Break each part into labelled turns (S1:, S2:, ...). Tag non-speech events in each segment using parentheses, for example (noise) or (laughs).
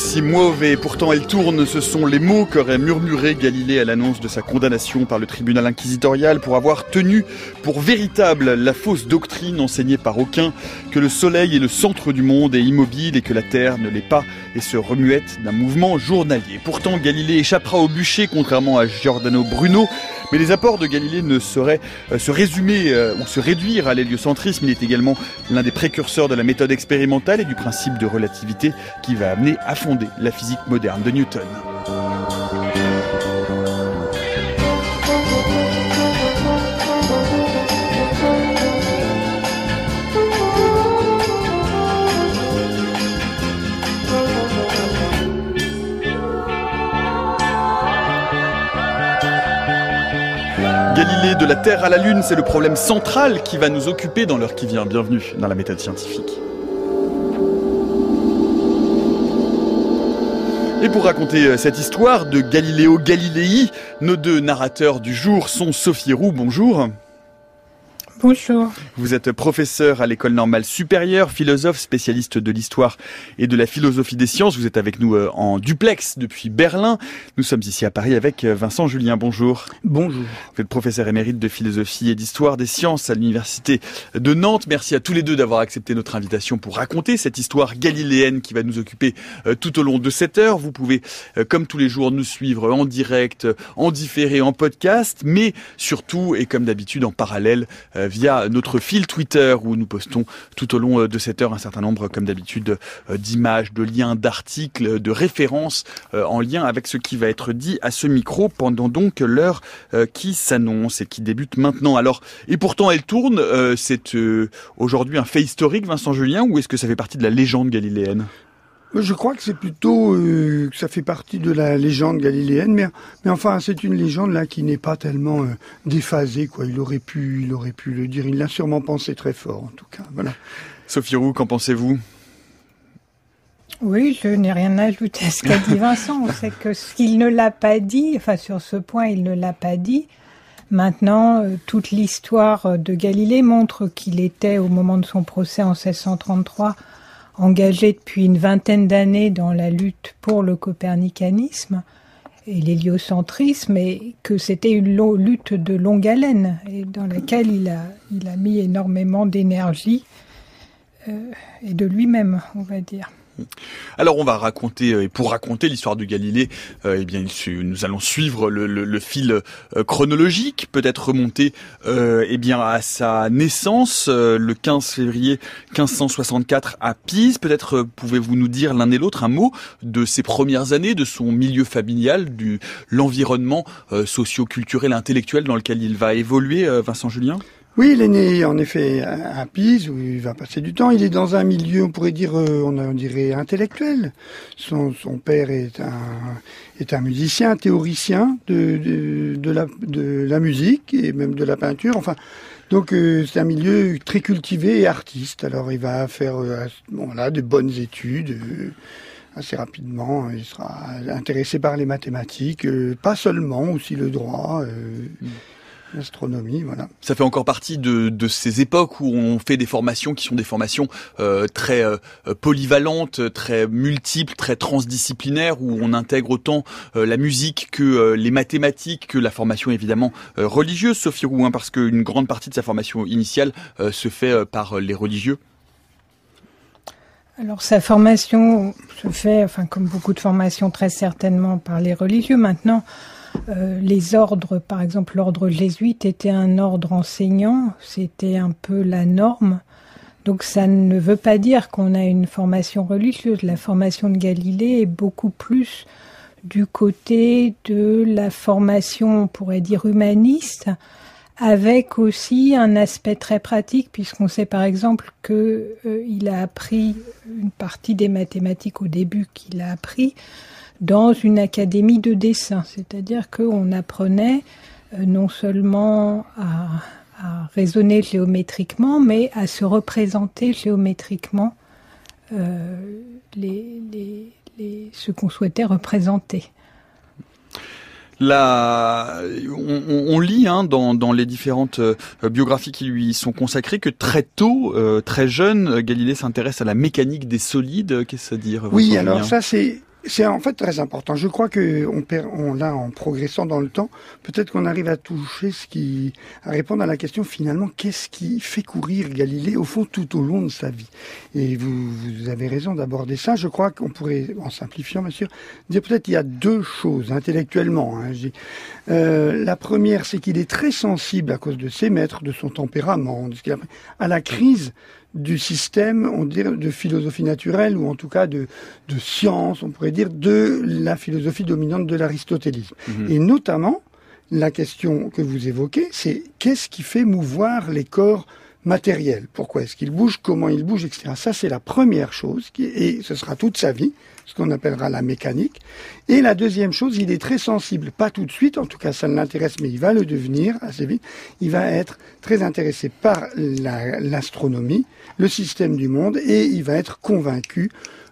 S1: si mauvais. Pourtant, elle tourne. Ce sont les mots qu'aurait murmuré Galilée à l'annonce de sa condamnation par le tribunal inquisitorial pour avoir tenu pour véritable la fausse doctrine enseignée par aucun que le soleil est le centre du monde et immobile et que la terre ne l'est pas et se remuette d'un mouvement journalier. Pourtant, Galilée échappera au bûcher contrairement à Giordano Bruno. Mais les apports de Galilée ne sauraient euh, se résumer euh, ou se réduire à l'héliocentrisme. Il est également l'un des précurseurs de la méthode expérimentale et du principe de relativité qui va amener à la physique moderne de Newton. Galilée de la Terre à la Lune, c'est le problème central qui va nous occuper dans l'heure qui vient. Bienvenue dans la méthode scientifique. Et pour raconter euh, cette histoire de Galiléo Galilei, nos deux narrateurs du jour sont Sophie Roux, bonjour.
S2: Bonjour.
S1: Vous êtes professeur à l'école normale supérieure, philosophe, spécialiste de l'histoire et de la philosophie des sciences. Vous êtes avec nous euh, en duplex depuis Berlin. Nous sommes ici à Paris avec euh, Vincent Julien. Bonjour.
S3: Bonjour.
S1: Vous êtes professeur émérite de philosophie et d'histoire des sciences à l'université de Nantes. Merci à tous les deux d'avoir accepté notre invitation pour raconter cette histoire galiléenne qui va nous occuper euh, tout au long de cette heure. Vous pouvez, comme tous les jours, nous suivre en direct, en différé, en podcast, mais surtout et comme d'habitude en parallèle via notre fil Twitter où nous postons tout au long euh, de cette heure un certain nombre, comme d'habitude, euh, d'images, de liens, d'articles, de références euh, en lien avec ce qui va être dit à ce micro pendant donc l'heure qui s'annonce et qui débute maintenant. Alors, et pourtant elle tourne, c'est aujourd'hui un fait historique, Vincent Julien, ou est-ce que ça fait partie de la légende galiléenne?
S3: Je crois que c'est plutôt euh, que ça fait partie de la légende galiléenne, mais, mais enfin c'est une légende là qui n'est pas tellement euh, déphasée quoi. Il aurait pu, il aurait pu le dire. Il l'a sûrement pensé très fort en tout cas. Voilà.
S1: Sophie Roux, qu'en pensez-vous?
S2: Oui, je n'ai rien à ajouter à ce qu'a dit Vincent. C'est que s'il ne l'a pas dit, enfin sur ce point, il ne l'a pas dit. Maintenant, euh, toute l'histoire de Galilée montre qu'il était, au moment de son procès en 1633, engagé depuis une vingtaine d'années dans la lutte pour le copernicanisme et l'héliocentrisme, et que c'était une lutte de longue haleine, et dans laquelle il a, mis énormément d'énergie euh, et de lui-même, on va dire.
S1: Alors on va raconter euh, et pour raconter l'histoire de Galilée, euh, eh bien nous allons suivre le, fil euh, chronologique, peut-être remonter eh bien à sa naissance le 15 février 1564 à Pise. Peut-être pouvez-vous nous dire l'un et l'autre un mot de ses premières années, de son milieu familial, du l'environnement socio-culturel, intellectuel dans lequel il va évoluer, Vincent Julien?
S3: Oui, il est né en effet à Pise où il va passer du temps. Il est dans un milieu, on pourrait dire, euh, on dirait intellectuel. Son, père est un est un musicien, théoricien de de, la musique et même de la peinture. Enfin, donc euh, c'est un milieu très cultivé et artiste. Alors il va faire euh, bon là de bonnes études. assez rapidement, il sera intéressé par les mathématiques, pas seulement, aussi le droit. Mm. L'astronomie, voilà.
S1: Ça fait encore partie de, de, ces époques où on fait des formations qui sont des formations euh, très euh, polyvalentes, très multiples, très transdisciplinaires, où on intègre autant euh, la musique que euh, les mathématiques, que la formation évidemment religieuse, Sophie Rouin, parce qu'une grande partie de sa formation initiale se fait par les religieux.
S2: Alors sa formation se fait, enfin comme beaucoup de formations, très certainement par les religieux. Maintenant, euh, les ordres, par exemple l'ordre jésuite était un ordre enseignant, c'était un peu la norme. Donc ça ne veut pas dire qu'on a une formation religieuse. La formation de Galilée est beaucoup plus du côté de la formation, on pourrait dire, humaniste, avec aussi un aspect très pratique, puisqu'on sait par exemple qu'il euh, a appris une partie des mathématiques au début qu'il a appris dans une académie de dessin, c'est-à-dire qu'on apprenait euh, non seulement à, raisonner géométriquement, mais à se représenter géométriquement euh, les, ce qu'on souhaitait représenter.
S1: La, on, lit hein, dans, les différentes biographies qui lui sont consacrées que très tôt, très jeune, Galilée s'intéresse à la mécanique des solides. Qu'est-ce à dire
S3: Oui, alors ça c'est c'est en fait très important. Je crois que on, perd, on là, en progressant dans le temps, peut-être qu'on arrive à toucher ce qui, à répondre à la question finalement, qu'est-ce qui fait courir Galilée au fond tout au long de sa vie? Et vous, vous avez raison d'aborder ça. Je crois qu'on pourrait, en simplifiant bien sûr, dire peut-être il y a deux choses intellectuellement. Hein, euh, la première, c'est qu'il est très sensible à cause de ses maîtres, de son tempérament, de ce à la crise du système, on dirait, de philosophie naturelle, ou en tout cas de, de science, on pourrait dire, de la philosophie dominante de l'aristotélisme. Mhm. Et notamment, la question que vous évoquez, c'est qu'est-ce qui fait mouvoir les corps matériels? Pourquoi est-ce qu'ils bougent? Comment ils bougent? Etc. Ça, c'est la première chose, qui, et ce sera toute sa vie ce qu'on appellera la mécanique. Et la deuxième chose, il est très sensible, pas tout de suite, en tout cas ça ne l'intéresse, mais il va le devenir assez vite, il va être très intéressé par l'astronomie, le système du monde, et il va être convaincu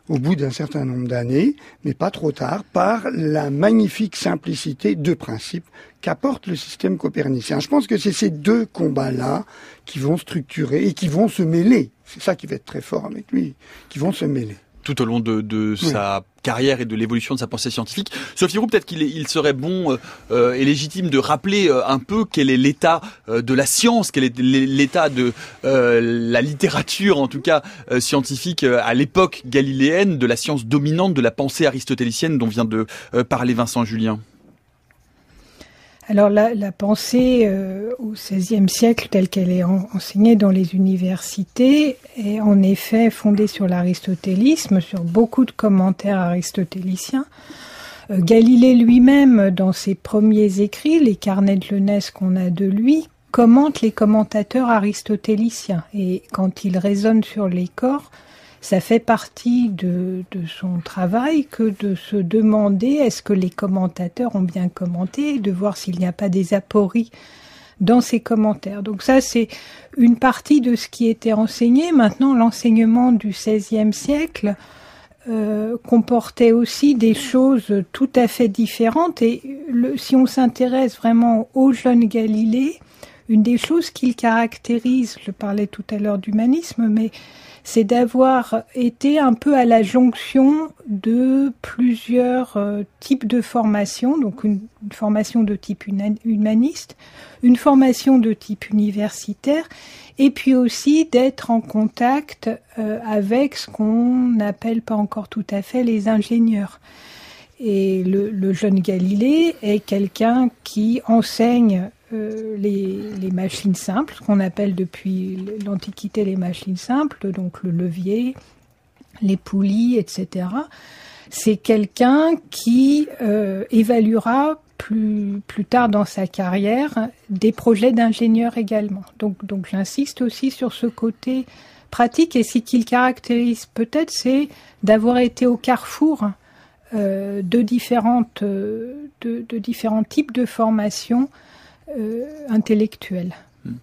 S3: au bout d'un certain nombre d'années, mais pas trop tard, par la magnifique simplicité de principe qu'apporte le système copernicien. Je pense que c'est ces deux combats-là qui vont structurer et qui vont se mêler. C'est ça qui va être très fort avec lui, qui vont se mêler
S1: tout au long de, sa carrière et de l'évolution de sa pensée scientifique. Sophie Roux, peut-être qu'il il serait bon euh, euh, et légitime de rappeler euh, un peu quel est l'état de la science, quel est l'état de la littérature, en tout cas scientifique, à l'époque galiléenne, de la science dominante, de la pensée aristotélicienne dont vient de parler Vincent Julien.
S2: Alors la, pensée euh, au XVIe siècle, telle qu'elle est enseignée dans les universités, est en effet fondée sur l'aristotélisme, sur beaucoup de commentaires aristotéliciens. Euh, Galilée lui-même, dans ses premiers écrits, les carnets de jeunesse qu'on a de lui, commente les commentateurs aristotéliciens. Et quand il raisonne sur les corps, ça fait partie de, son travail que de se demander est-ce que les commentateurs ont bien commenté, de voir s'il n'y a pas des apories dans ces commentaires. Donc ça, c'est une partie de ce qui était enseigné. Maintenant, l'enseignement du XVIe siècle euh, comportait aussi des choses tout à fait différentes. Et si on s'intéresse vraiment au jeune Galilée, une des choses qu'il caractérise, je parlais tout à l'heure d'humanisme, mais c'est d'avoir été un peu à la jonction de plusieurs euh, types de formations, donc une, formation de type humaniste, une formation de type universitaire, et puis aussi d'être en contact euh, avec ce qu'on n'appelle pas encore tout à fait les ingénieurs. Et le jeune Galilée est quelqu'un qui enseigne euh, les, machines simples, ce qu'on appelle depuis l'Antiquité les machines simples, donc le levier, les poulies, etc. C'est quelqu'un qui euh, évaluera plus, plus tard dans sa carrière des projets d'ingénieur également. Donc, donc j'insiste aussi sur ce côté pratique et ce qu'il caractérise peut-être, c'est d'avoir été au carrefour euh, de, différentes, de, différents types de formations intellectuelle. Hmm.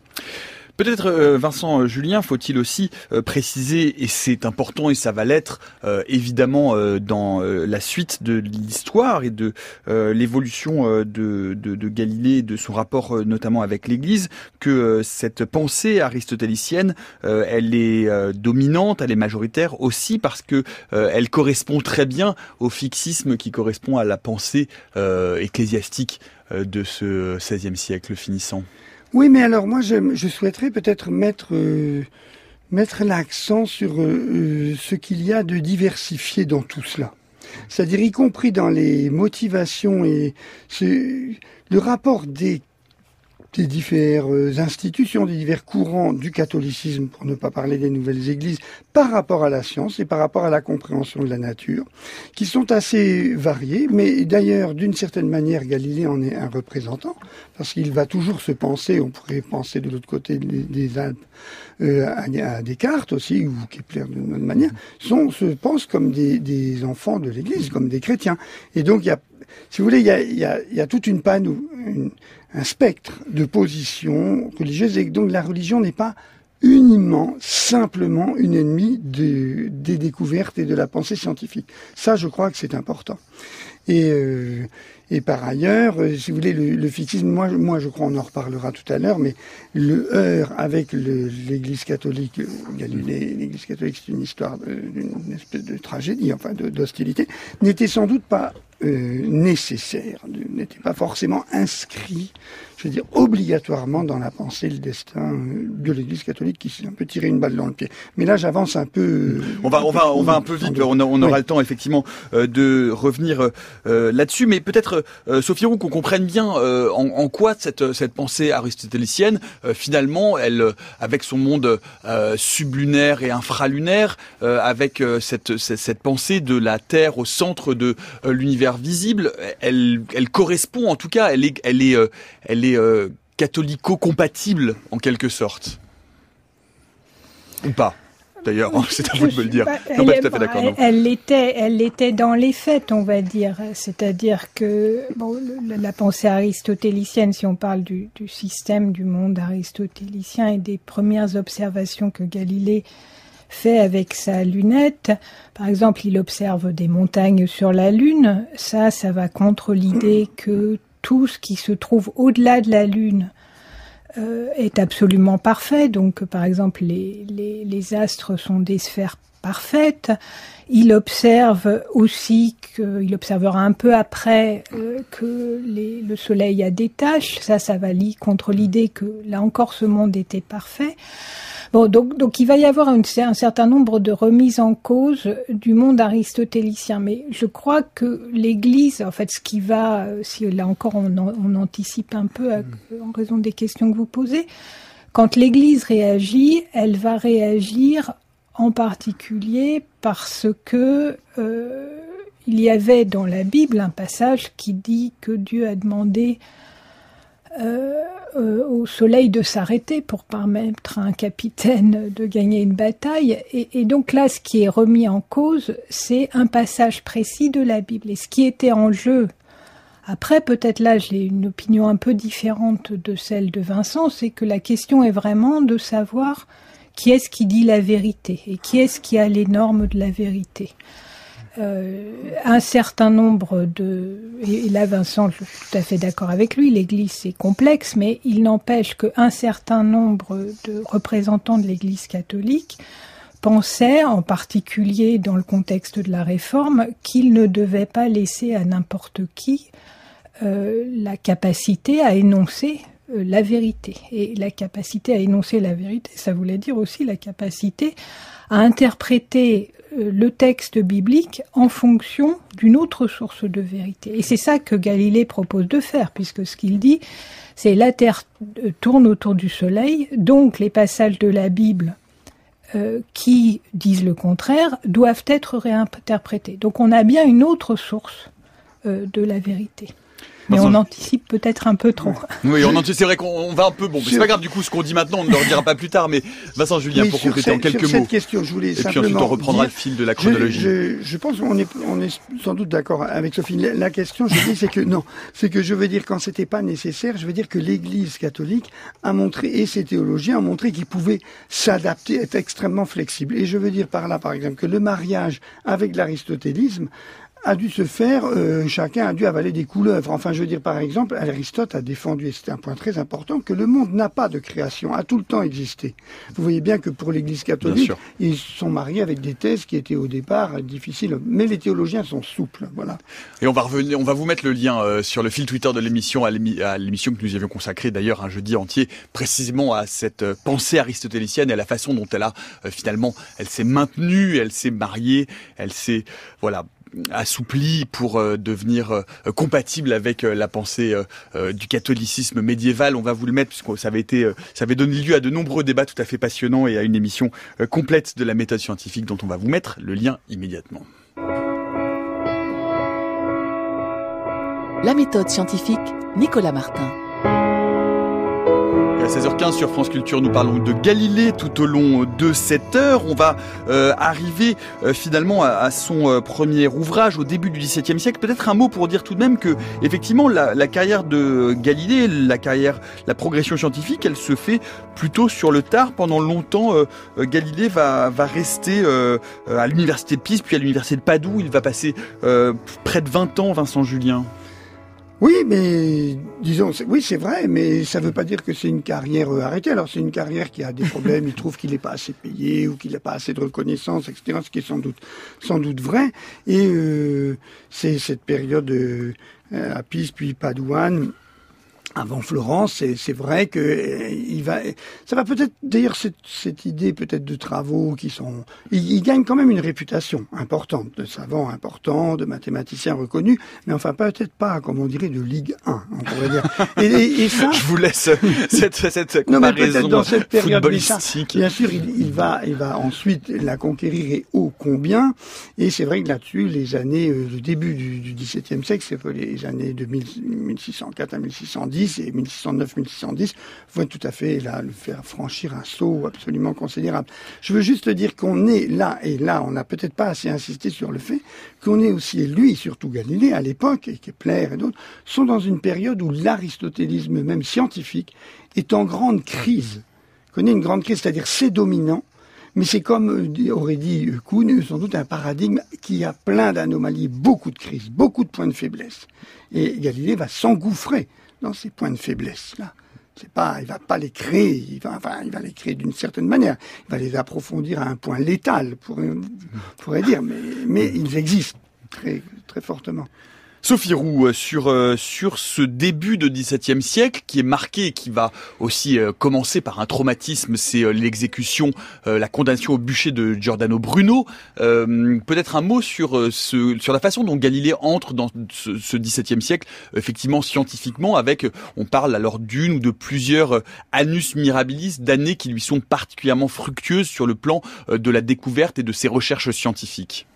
S1: Peut-être euh, Vincent euh, Julien, faut-il aussi préciser, et c'est important et ça va l'être évidemment dans la suite de l'histoire et de l'évolution de, de, Galilée, de son rapport notamment avec l'Église, que cette pensée aristotélicienne, elle est dominante, elle est majoritaire aussi parce que elle correspond très bien au fixisme qui correspond à la pensée ecclésiastique euh, de ce XVIe siècle finissant.
S3: Oui, mais alors moi, je, souhaiterais peut-être mettre, euh, mettre l'accent sur euh, ce qu'il y a de diversifié dans tout cela. C'est-à-dire y compris dans les motivations et le rapport des des diverses institutions, des divers courants du catholicisme, pour ne pas parler des nouvelles églises, par rapport à la science et par rapport à la compréhension de la nature, qui sont assez variés, mais d'ailleurs, d'une certaine manière, Galilée en est un représentant, parce qu'il va toujours se penser, on pourrait penser de l'autre côté des Alpes, euh, à, Descartes aussi, ou Kepler d'une autre manière, sont, se pensent comme des, des enfants de l'Église, comme des chrétiens. Et donc, il y a si vous voulez, il y a, y a, y a toute une panne, une, un spectre de positions religieuses, et donc la religion n'est pas uniquement, simplement une ennemie de, des découvertes et de la pensée scientifique. Ça, je crois que c'est important. Et, et par ailleurs, si vous voulez, le, le fictisme, moi, moi je crois, on en reparlera tout à l'heure, mais le heurt avec l'Église catholique, l'Église catholique, c'est une histoire d'une espèce de tragédie, enfin d'hostilité, n'était sans doute pas euh, nécessaire, n'était pas forcément inscrit je veux dire, obligatoirement dans la pensée le destin euh, de l'Église catholique qui s'est un peu tiré une balle dans le pied. Mais là, j'avance un peu. Euh,
S1: on va, on va, on va un peu vite. On, aura le temps effectivement euh, de revenir là-dessus, mais peut-être Sophie Roux qu'on comprenne bien en, quoi cette cette pensée aristotélicienne finalement, elle, avec son monde sublunaire et infralunaire, avec cette, cette, cette pensée de la Terre au centre de l'univers visible, elle, elle correspond en tout cas, elle est, elle est, elle est euh, catholico-compatible en quelque sorte Ou pas D'ailleurs, (laughs) c'est à vous de me le dire.
S2: Non, pas tout à fait d'accord. Elle l'était, elle l'était dans les faits, on va dire. C'est-à-dire que bon, la pensée aristotélicienne, si on parle du, du, système du monde aristotélicien et des premières observations que Galilée fait avec sa lunette, par exemple, il observe des montagnes sur la Lune. Ça, ça va contre l'idée que tout ce qui se trouve au-delà de la Lune euh, est absolument parfait. Donc, par exemple, les, astres sont des sphères parfaites. Il observe aussi qu'il observera un peu après euh, que le Soleil a des taches. Ça, ça va contre l'idée que là encore ce monde était parfait. Bon, donc, donc il va y avoir un certain nombre de remises en cause du monde aristotélicien, mais je crois que l'Église, en fait, ce qui va, si là encore on, on anticipe un peu en raison des questions que vous posez, quand l'Église réagit, elle va réagir en particulier parce que euh, il y avait dans la Bible un passage qui dit que Dieu a demandé euh, euh, au soleil de s'arrêter pour permettre à un capitaine de gagner une bataille. Et, donc là, ce qui est remis en cause, c'est un passage précis de la Bible. Et ce qui était en jeu, après peut-être là j'ai une opinion un peu différente de celle de Vincent, c'est que la question est vraiment de savoir qui est-ce qui dit la vérité et qui est-ce qui a les normes de la vérité. Euh, un certain nombre de... Et là, Vincent, je suis tout à fait d'accord avec lui, l'Église c'est complexe, mais il n'empêche qu'un certain nombre de représentants de l'Église catholique pensaient, en particulier dans le contexte de la Réforme, qu'il ne devait pas laisser à n'importe qui euh, la capacité à énoncer euh, la vérité. Et la capacité à énoncer la vérité, ça voulait dire aussi la capacité à interpréter le texte biblique en fonction d'une autre source de vérité. Et c'est ça que Galilée propose de faire, puisque ce qu'il dit, c'est la Terre euh, tourne autour du Soleil, donc les passages de la Bible euh, qui disent le contraire doivent être réinterprétés. Donc on a bien une autre source de la vérité. Mais on anticipe peut-être un peu trop.
S1: Oui, on anticipe. C'est vrai qu'on va un peu. Bon, c'est pas grave. Du coup, ce qu'on dit maintenant, on ne le redira pas plus tard. Mais Vincent Julien, pour compléter en quelques
S3: sur
S1: mots.
S3: question, je voulais
S1: et puis ensuite, on reprendra le fil de la chronologie.
S3: Je, je, pense qu'on est, on est sans doute d'accord avec Sophie. La, question, je dis, c'est que non, c'est que je veux dire quand c'était pas nécessaire, je veux dire que l'Église catholique a montré et ses théologiens ont montré qu'ils pouvaient s'adapter, être extrêmement flexibles. Et je veux dire par là, par exemple, que le mariage avec l'aristotélisme a dû se faire, euh, chacun a dû avaler des couleuvres. Enfin, je veux dire, par exemple, Aristote a défendu, et c'est un point très important, que le monde n'a pas de création, a tout le temps existé. Vous voyez bien que pour l'Église catholique, ils sont mariés avec des thèses qui étaient au départ difficiles, mais les théologiens sont souples, voilà.
S1: Et on va revenir, on va vous mettre le lien euh, sur le fil Twitter de l'émission, à l'émission que nous avions consacrée d'ailleurs un jeudi entier, précisément à cette euh, pensée aristotélicienne et à la façon dont elle a finalement, elle s'est maintenue, elle s'est mariée, elle s'est, voilà, assoupli pour euh, devenir euh, compatible avec euh, la pensée du catholicisme médiéval. On va vous le mettre puisque ça avait été, ça avait donné lieu à de nombreux débats tout à fait passionnants et à une émission complète de la méthode scientifique dont on va vous mettre le lien immédiatement.
S4: La méthode scientifique, Nicolas Martin.
S1: À 16h15 sur France Culture, nous parlons de Galilée tout au long de cette heure. On va euh, arriver euh, finalement à, son euh, premier ouvrage au début du XVIIe siècle. Peut-être un mot pour dire tout de même que, effectivement, la, la, carrière de Galilée, la carrière, la progression scientifique, elle se fait plutôt sur le tard. Pendant longtemps, Galilée va, va rester à l'université de Pise, puis à l'université de Padoue. Il va passer près de 20 ans, Vincent Julien.
S3: Oui, mais disons, oui, c'est vrai, mais ça ne veut pas dire que c'est une carrière euh, arrêtée. Alors, c'est une carrière qui a des problèmes. il trouve qu'il n'est pas assez payé ou qu'il n'a pas assez de reconnaissance, etc. Ce qui est sans doute, sans doute vrai. Et euh, c'est cette période euh, à Pise puis Padoue avant Florence, c'est vrai que euh, il va, ça va peut-être d'ailleurs cette, cette, idée peut-être de travaux qui sont, il, gagne quand même une réputation importante de savant important, de mathématicien reconnu, mais enfin peut-être pas comme on dirait de Ligue 1, on pourrait dire. (laughs)
S1: Et, et, ça, je vous laisse cette, cette (laughs) comparaison non, dans cette période,
S3: bien sûr, il, il, va, il va ensuite la conquérir et ô combien. Et c'est vrai que là-dessus, les années, euh, le début du, du XVIIe siècle, c'est les années de 1604 à 1610 et 1609-1610 vont tout à fait là le faire franchir un saut absolument considérable. Je veux juste dire qu'on est là et là, on n'a peut-être pas assez insisté sur le fait qu'on est aussi, et lui surtout Galilée à l'époque et Kepler et d'autres sont dans une période où l'aristotélisme même scientifique est en grande crise. Connaît une grande crise, c'est-à-dire c'est dominant mais c'est comme euh, aurait dit Kuhn, sans doute un paradigme qui a plein d'anomalies, beaucoup de crises, beaucoup de points de faiblesse. Et Galilée va s'engouffrer dans ces points de faiblesse là. C'est pas, il va pas les créer, il va, enfin, il va les créer d'une certaine manière. Il va les approfondir à un point létal, pour, pourrait dire, mais, mais ils existent très, très fortement.
S1: Sophie Roux, euh, sur, euh, sur ce début de XVIIe siècle qui est marqué et qui va aussi euh, commencer par un traumatisme, c'est l'exécution, la condamnation au bûcher de Giordano Bruno. Peut-être un mot sur, ce, sur la façon dont Galilée entre dans ce, ce XVIIe siècle, effectivement scientifiquement, avec, on parle alors d'une ou de plusieurs annus mirabilis, d'années qui lui sont particulièrement fructueuses sur le plan de la découverte et de ses recherches scientifiques.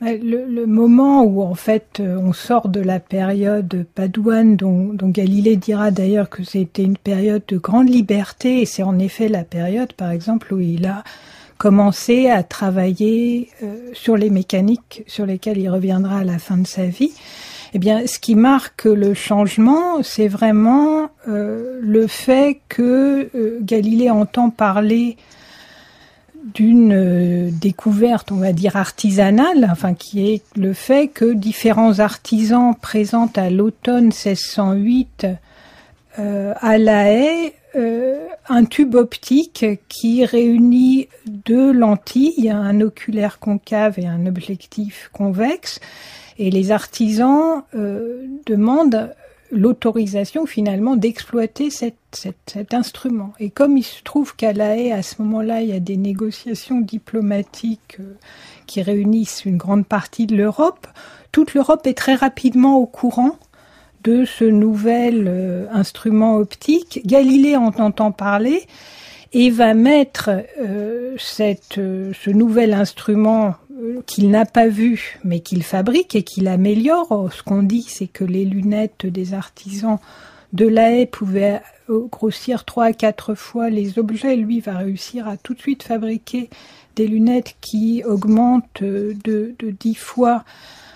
S2: Le, moment où en fait euh, on sort de la période padouane, dont, dont Galilée dira d'ailleurs que c'était une période de grande liberté, et c'est en effet la période, par exemple, où il a commencé à travailler euh, sur les mécaniques sur lesquelles il reviendra à la fin de sa vie. Eh bien, ce qui marque le changement, c'est vraiment euh, le fait que Galilée entend parler d'une euh, découverte, on va dire artisanale, enfin qui est le fait que différents artisans présentent à l'automne 1608 euh, à La Haye euh, un tube optique qui réunit deux lentilles, un oculaire concave et un objectif convexe, et les artisans demandent l'autorisation finalement d'exploiter cet, cet, instrument. Et comme il se trouve qu'à La Haye, à ce moment-là, il y a des négociations diplomatiques euh, qui réunissent une grande partie de l'Europe, toute l'Europe est très rapidement au courant de ce nouvel euh, instrument optique. Galilée en entend parler et va mettre euh, cette, ce nouvel instrument qu'il n'a pas vu, mais qu'il fabrique et qu'il améliore. Ce qu'on dit, c'est que les lunettes des artisans de La Haye pouvaient grossir trois à quatre fois les objets. Lui va réussir à tout de suite fabriquer des lunettes qui augmentent de, dix fois,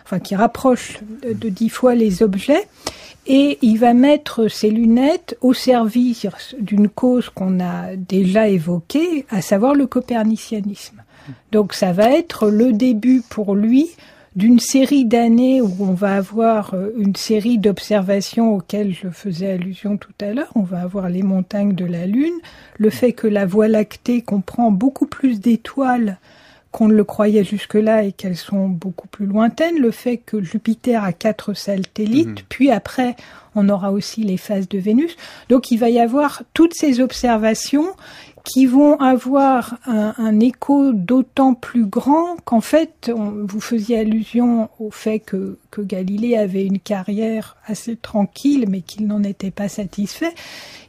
S2: enfin qui rapprochent de dix fois les objets. Et il va mettre ces lunettes au service d'une cause qu'on a déjà évoquée, à savoir le copernicianisme. Donc ça va être le début pour lui d'une série d'années où on va avoir euh, une série d'observations auxquelles je faisais allusion tout à l'heure. On va avoir les montagnes de la Lune, le fait que la Voie lactée comprend beaucoup plus d'étoiles qu'on ne le croyait jusque-là et qu'elles sont beaucoup plus lointaines, le fait que Jupiter a quatre satellites, mhm. puis après on aura aussi les phases de Vénus. Donc il va y avoir toutes ces observations qui vont avoir un, écho d'autant plus grand qu'en fait, vous faisiez allusion au fait que, Galilée avait une carrière assez tranquille, mais qu'il n'en était pas satisfait.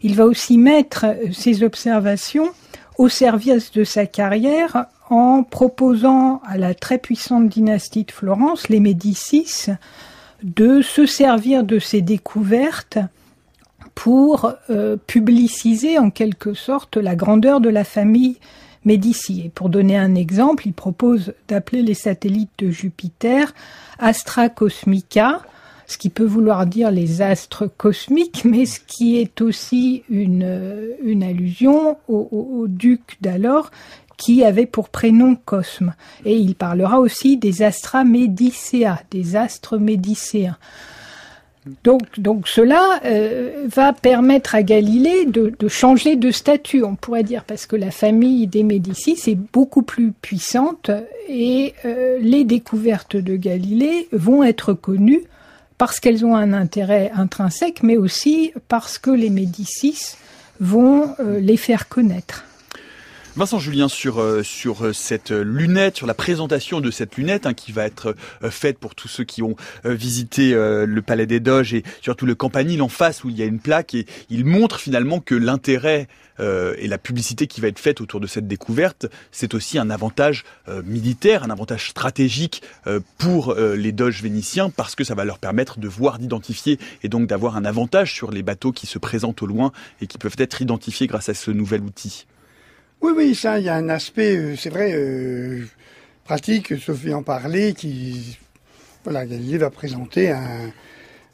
S2: Il va aussi mettre ses observations au service de sa carrière en proposant à la très puissante dynastie de Florence, les Médicis, de se servir de ses découvertes pour euh, publiciser en quelque sorte la grandeur de la famille Médici. Et pour donner un exemple, il propose d'appeler les satellites de Jupiter Astra Cosmica, ce qui peut vouloir dire les astres cosmiques, mais ce qui est aussi une, allusion au, duc d'alors qui avait pour prénom Cosme. Et il parlera aussi des astra médicéa, des astres médicéens. Donc, donc cela euh, va permettre à Galilée de, changer de statut, on pourrait dire, parce que la famille des Médicis est beaucoup plus puissante et euh, les découvertes de Galilée vont être connues parce qu'elles ont un intérêt intrinsèque, mais aussi parce que les Médicis vont euh, les faire connaître.
S1: Vincent Julien sur euh, sur euh, cette lunette, sur la présentation de cette lunette hein, qui va être euh, faite pour tous ceux qui ont visité le Palais des Doges et surtout le Campanile en face où il y a une plaque et il montre finalement que l'intérêt et la publicité qui va être faite autour de cette découverte, c'est aussi un avantage militaire, un avantage stratégique pour les Doges vénitiens parce que ça va leur permettre de voir, d'identifier et donc d'avoir un avantage sur les bateaux qui se présentent au loin et qui peuvent être identifiés grâce à ce nouvel outil.
S3: Oui, oui, ça, il y a un aspect, euh, c'est vrai, euh, pratique, Sophie en parlait, qui, voilà, Galilée va présenter un,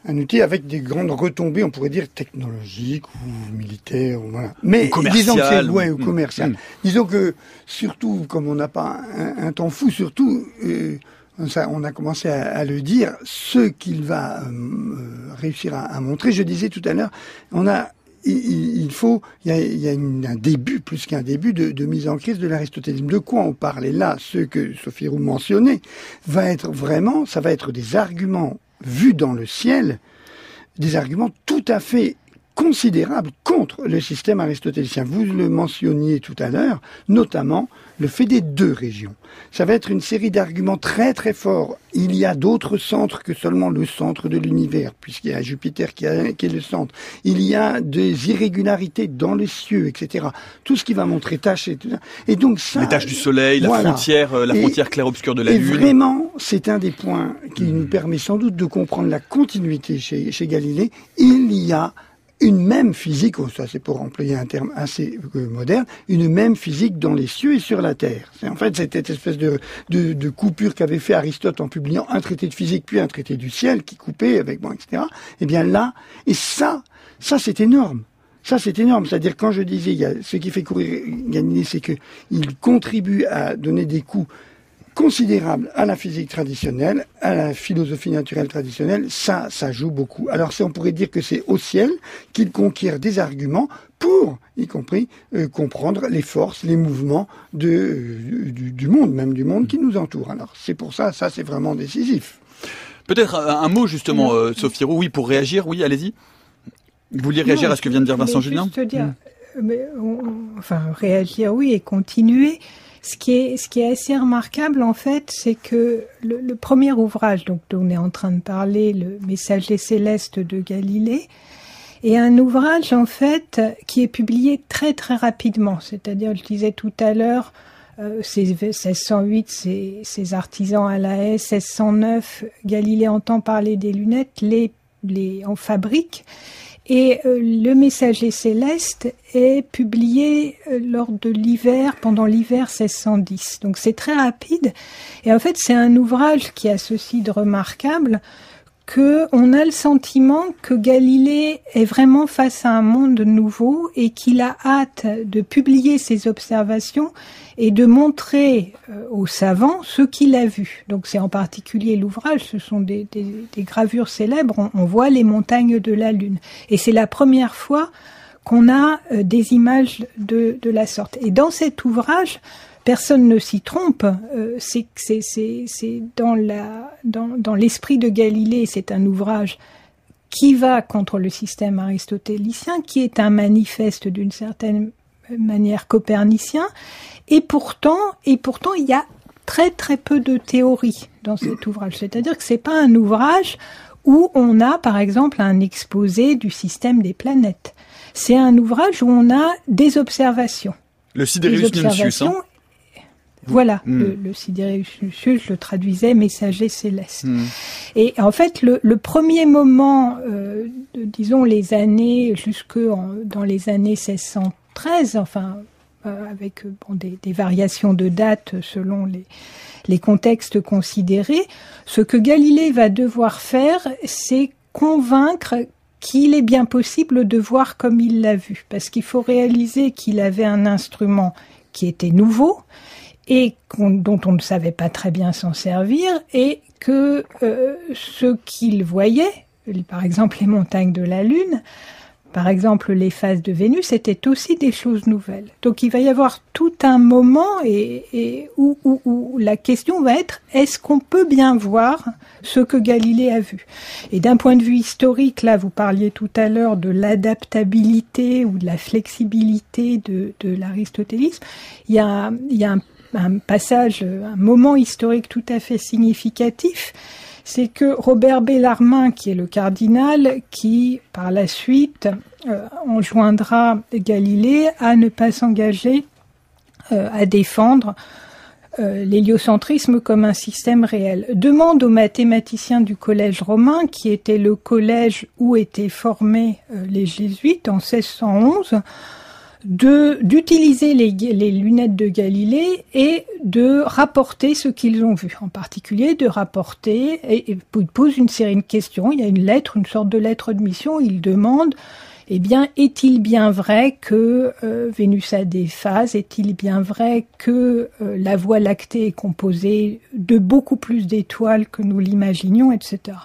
S3: un outil avec des grandes retombées, on pourrait dire technologiques ou militaires, ou voilà.
S1: Mais ou disons que c'est
S3: ouais, ou commercial. Mmh. Disons que surtout, comme on n'a pas un, un, temps fou, surtout. Euh, ça, on a commencé à, à, le dire, ce qu'il va euh, réussir à, à, montrer. Je disais tout à l'heure, on a il, faut, il y a, un début, plus qu'un début, de, mise en crise de l'aristotélisme. De quoi on parle? Et là, ce que Sophie Roux mentionnait, va être vraiment, ça va être des arguments vus dans le ciel, des arguments tout à fait considérable contre le système aristotélicien. Vous le mentionniez tout à l'heure, notamment le fait des deux régions. Ça va être une série d'arguments très très forts. Il y a d'autres centres que seulement le centre de l'univers, puisqu'il y a Jupiter qui, a, qui, est le centre. Il y a des irrégularités dans les cieux, etc. Tout ce qui va montrer tâches et tout ça. Et donc ça,
S1: les tâches du soleil, la voilà. frontière, euh, la et, frontière clair-obscur de la
S3: et
S1: Lune.
S3: Vraiment, c'est un des points qui mmh. nous permet sans doute de comprendre la continuité chez, chez Galilée. Il y a une même physique, oh, ça c'est pour employer un terme assez euh, moderne, une même physique dans les cieux et sur la terre. C'est en fait cette espèce de, de, coupure qu'avait fait Aristote en publiant un traité de physique puis un traité du ciel qui coupait avec bon, etc. Eh bien là, et ça, ça c'est énorme. Ça, c'est énorme. C'est-à-dire, quand je disais, il y a, ce qui fait courir Galilée, c'est qu'il contribue à donner des coups considérable à la physique traditionnelle, à la philosophie naturelle traditionnelle, ça, ça joue beaucoup. Alors on pourrait dire que c'est au ciel qu'il conquiert des arguments pour, y compris, euh, comprendre les forces, les mouvements de, euh, du, du, monde, même du monde qui nous entoure. Alors c'est pour ça, ça c'est vraiment décisif.
S1: Peut-être un, un, mot justement, euh, Sophie Roux, oui, pour réagir, oui, allez-y. Vous vouliez réagir non, à ce que vient de dire Vincent Julien
S2: dire, mmh. mais on, Enfin, réagir, oui, et continuer. Ce qui est, assez remarquable, en fait, c'est que le, premier ouvrage, dont on est en train de parler, le Messager céleste de Galilée, est un ouvrage, en fait, qui est publié très, très rapidement. C'est-à-dire, je disais tout à l'heure, euh, 1608, ces, ces artisans à la haie, 1609, Galilée entend parler des lunettes, les en fabrique. Et euh, le messager céleste est publié euh, lors de l'hiver, pendant l'hiver 1610. Donc c'est très rapide. Et en fait, c'est un ouvrage qui a ceci de remarquable que on a le sentiment que Galilée est vraiment face à un monde nouveau et qu'il a hâte de publier ses observations et de montrer euh, aux savants ce qu'il a vu. Donc c'est en particulier l'ouvrage, ce sont des, gravures célèbres, on, on, voit les montagnes de la Lune. Et c'est la première fois qu'on a euh, des images de, de, la sorte. Et dans cet ouvrage, personne ne s'y trompe. Euh, c'est dans la dans, dans l'esprit de Galilée. C'est un ouvrage qui va contre le système aristotélicien, qui est un manifeste d'une certaine manière copernicien. Et pourtant, et pourtant, il y a très très peu de théorie dans cet ouvrage. C'est-à-dire que c'est pas un ouvrage où on a, par exemple, un exposé du système des planètes. C'est un ouvrage où on a des observations.
S1: Le Siderius Nuncius, hein
S2: Voilà, hmm. le, le je le traduisais messager céleste. Hmm. Et en fait, le, premier moment, euh, disons les années jusque dans les années 1613, enfin euh, avec bon, des, des, variations de date selon les, les contextes considérés, ce que Galilée va devoir faire, c'est convaincre qu'il est bien possible de voir comme il l'a vu, parce qu'il faut réaliser qu'il avait un instrument qui était nouveau et dont on ne savait pas très bien s'en servir, et que euh, ce qu'il voyait, par exemple les montagnes de la Lune, par exemple, les phases de Vénus étaient aussi des choses nouvelles. Donc il va y avoir tout un moment et, où, la question va être est-ce qu'on peut bien voir ce que Galilée a vu? Et d'un point de vue historique, là, vous parliez tout à l'heure de l'adaptabilité ou de la flexibilité de, l'aristotélisme. Il y a, il y a un, un passage, un moment historique tout à fait significatif c'est que Robert Bellarmin, qui est le cardinal, qui par la suite euh, enjoindra Galilée à ne pas s'engager euh, à défendre euh, l'héliocentrisme comme un système réel. Demande aux mathématiciens du collège romain, qui était le collège où étaient formés les jésuites en 1611, de d'utiliser les, les, lunettes de Galilée et de rapporter ce qu'ils ont vu. En particulier, de rapporter, et, il pose une série de questions. Il y a une lettre, une sorte de lettre de mission. Il demande, eh bien, est-il bien vrai que euh, Vénus a des phases? Est-il bien vrai que euh, la Voie lactée est composée de beaucoup plus d'étoiles que nous l'imaginions, etc.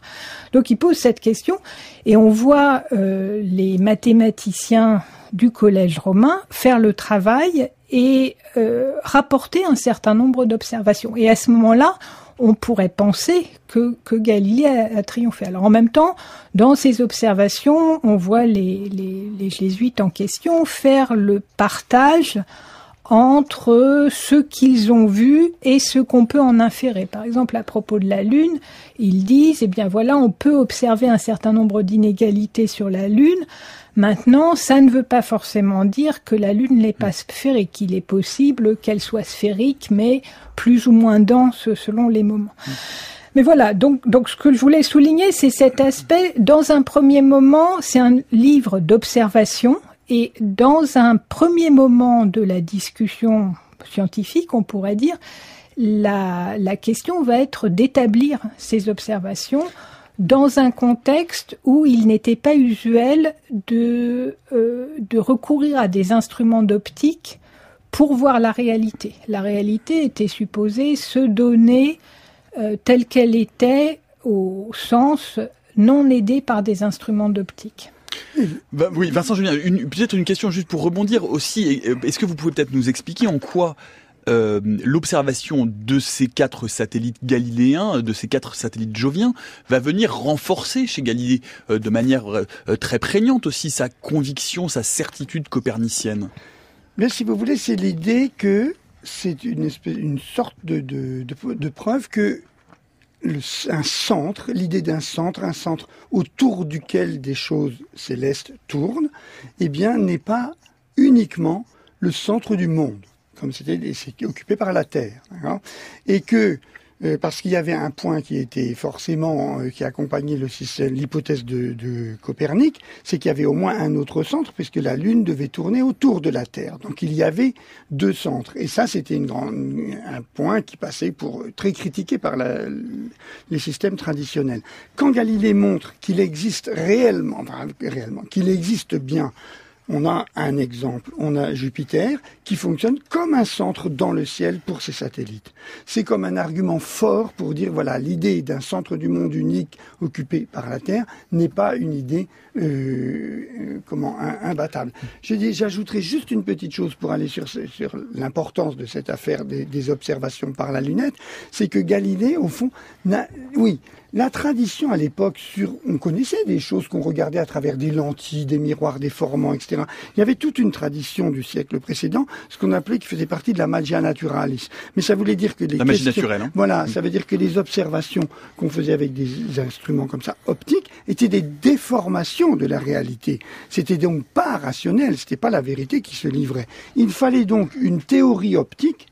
S2: Donc, il pose cette question et on voit euh, les mathématiciens du collège romain faire le travail et euh, rapporter un certain nombre d'observations. Et à ce moment-là, on pourrait penser que, Galilée a, triomphé. Alors en même temps, dans ces observations, on voit les, les, les jésuites en question faire le partage entre ce qu'ils ont vu et ce qu'on peut en inférer. Par exemple, à propos de la Lune, ils disent, eh bien voilà, on peut observer un certain nombre d'inégalités sur la Lune, Maintenant, ça ne veut pas forcément dire que la Lune n'est pas sphérique. Il est possible qu'elle soit sphérique, mais plus ou moins dense selon les moments. Mais voilà, donc, donc ce que je voulais souligner, c'est cet aspect. Dans un premier moment, c'est un livre d'observation, et dans un premier moment de la discussion scientifique, on pourrait dire, la, la question va être d'établir ces observations dans un contexte où il n'était pas usuel de, euh, de recourir à des instruments d'optique pour voir la réalité. La réalité était supposée se donner euh, telle qu'elle était au sens non aidé par des instruments d'optique.
S1: oui, Vincent Julien, peut-être une question juste pour rebondir aussi. Euh, est-ce que vous pouvez peut-être nous expliquer en quoi euh, l'observation de ces quatre satellites galiléens, de ces quatre satellites joviens, va venir renforcer chez Galilée euh, de manière euh, très prégnante aussi sa conviction, sa certitude copernicienne.
S3: Mais si vous voulez, c'est l'idée que c'est une, sorte de, preuve que un centre, l'idée d'un centre, un centre autour duquel des choses célestes tournent, eh bien, n'est pas uniquement le centre du monde comme c'était occupé par la Terre, et que euh, parce qu'il y avait un point qui était forcément euh, qui accompagnait l'hypothèse de, Copernic, c'est qu'il y avait au moins un autre centre puisque la Lune devait tourner autour de la Terre. Donc il y avait deux centres, et ça c'était une grande, un point qui passait pour très critiqué par les systèmes traditionnels. Quand Galilée montre qu'il existe réellement, enfin, réellement, qu'il existe bien on a un exemple. On a Jupiter qui fonctionne comme un centre dans le ciel pour ses satellites. C'est comme un argument fort pour dire, voilà, l'idée d'un centre du monde unique occupé par la Terre n'est pas une idée euh, euh comment imbattable. J'ajouterai juste une petite chose pour aller sur, l'importance de cette affaire des, des observations par la lunette, c'est que Galilée, au fond, oui, la tradition à l'époque, sur, on connaissait des choses qu'on regardait à travers des lentilles, des miroirs déformants, etc. Il y avait toute une tradition du siècle précédent, ce qu'on appelait qui faisait partie de la magia naturalis. Mais ça voulait dire que les
S1: la magie naturelle, hein.
S3: voilà, ça veut dire que les observations qu'on faisait avec des instruments comme ça optiques étaient des déformations de la réalité. C'était donc pas rationnel, c'était pas la vérité qui se livrait. Il fallait donc une théorie optique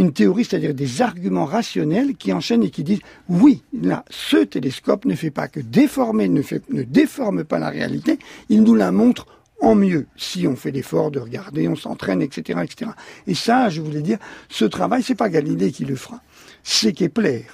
S3: une théorie, c'est-à-dire des arguments rationnels qui enchaînent et qui disent oui, là, ce télescope ne fait pas que déformer, ne, déforme pas la réalité, il nous la montre en mieux si on fait l'effort de regarder, on s'entraîne, etc., etc. Et ça, je voulais dire, ce travail, c'est pas Galilée qui le fera, c'est Kepler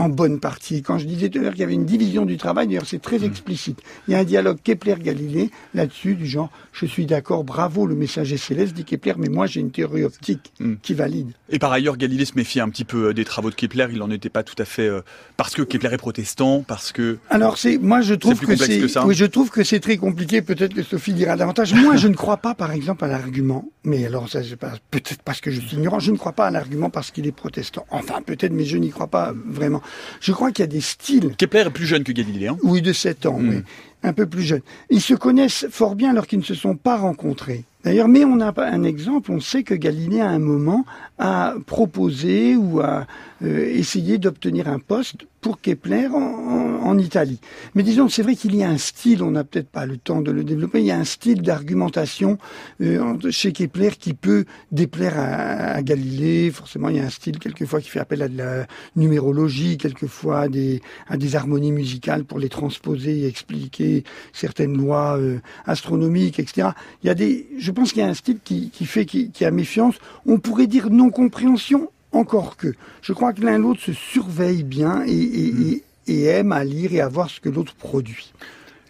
S3: en bonne partie. Quand je disais tout à l'heure qu'il y avait une division du travail, d'ailleurs c'est très hmm. explicite. Il y a un dialogue Kepler-Galilée là-dessus, du genre je suis d'accord, bravo, le messager céleste dit Kepler, mais moi j'ai une théorie optique hmm. qui valide.
S1: Et par ailleurs, Galilée se méfie un petit peu euh, des travaux de Kepler, il n'en était pas tout à fait euh, parce que Kepler est protestant, parce que
S3: Alors c'est moi je trouve que c'est oui, je trouve que c'est très compliqué, peut-être que Sophie dira davantage. Moi je ne crois pas par exemple à l'argument, mais alors ça c'est peut-être parce que je suis ignorant, je ne crois pas à l'argument parce qu'il est protestant. Enfin peut-être mais je n'y crois pas vraiment. Je crois qu'il y a des styles.
S1: Kepler est plus jeune que Galilée. Hein
S3: oui, de 7 ans, oui. Hmm. Un peu plus jeune. Ils se connaissent fort bien alors qu'ils ne se sont pas rencontrés. D'ailleurs, mais on a un exemple, on sait que Galilée à un moment a proposé ou a euh, essayé d'obtenir un poste pour Kepler en, Italie. Mais disons, c'est vrai qu'il y a un style, on n'a peut-être pas le temps de le développer, il y a un style d'argumentation euh, chez Kepler qui peut déplaire à, Galilée. Forcément, il y a un style quelquefois qui fait appel à de la numérologie, quelquefois à des, à des harmonies musicales pour les transposer et expliquer certaines lois euh, astronomiques, etc. Il y a des, je pense qu'il y a un style qui, qui fait qui, qui a méfiance. On pourrait dire non-compréhension encore que, je crois que l'un l'autre se surveille bien et, aime à lire et à voir ce que l'autre produit.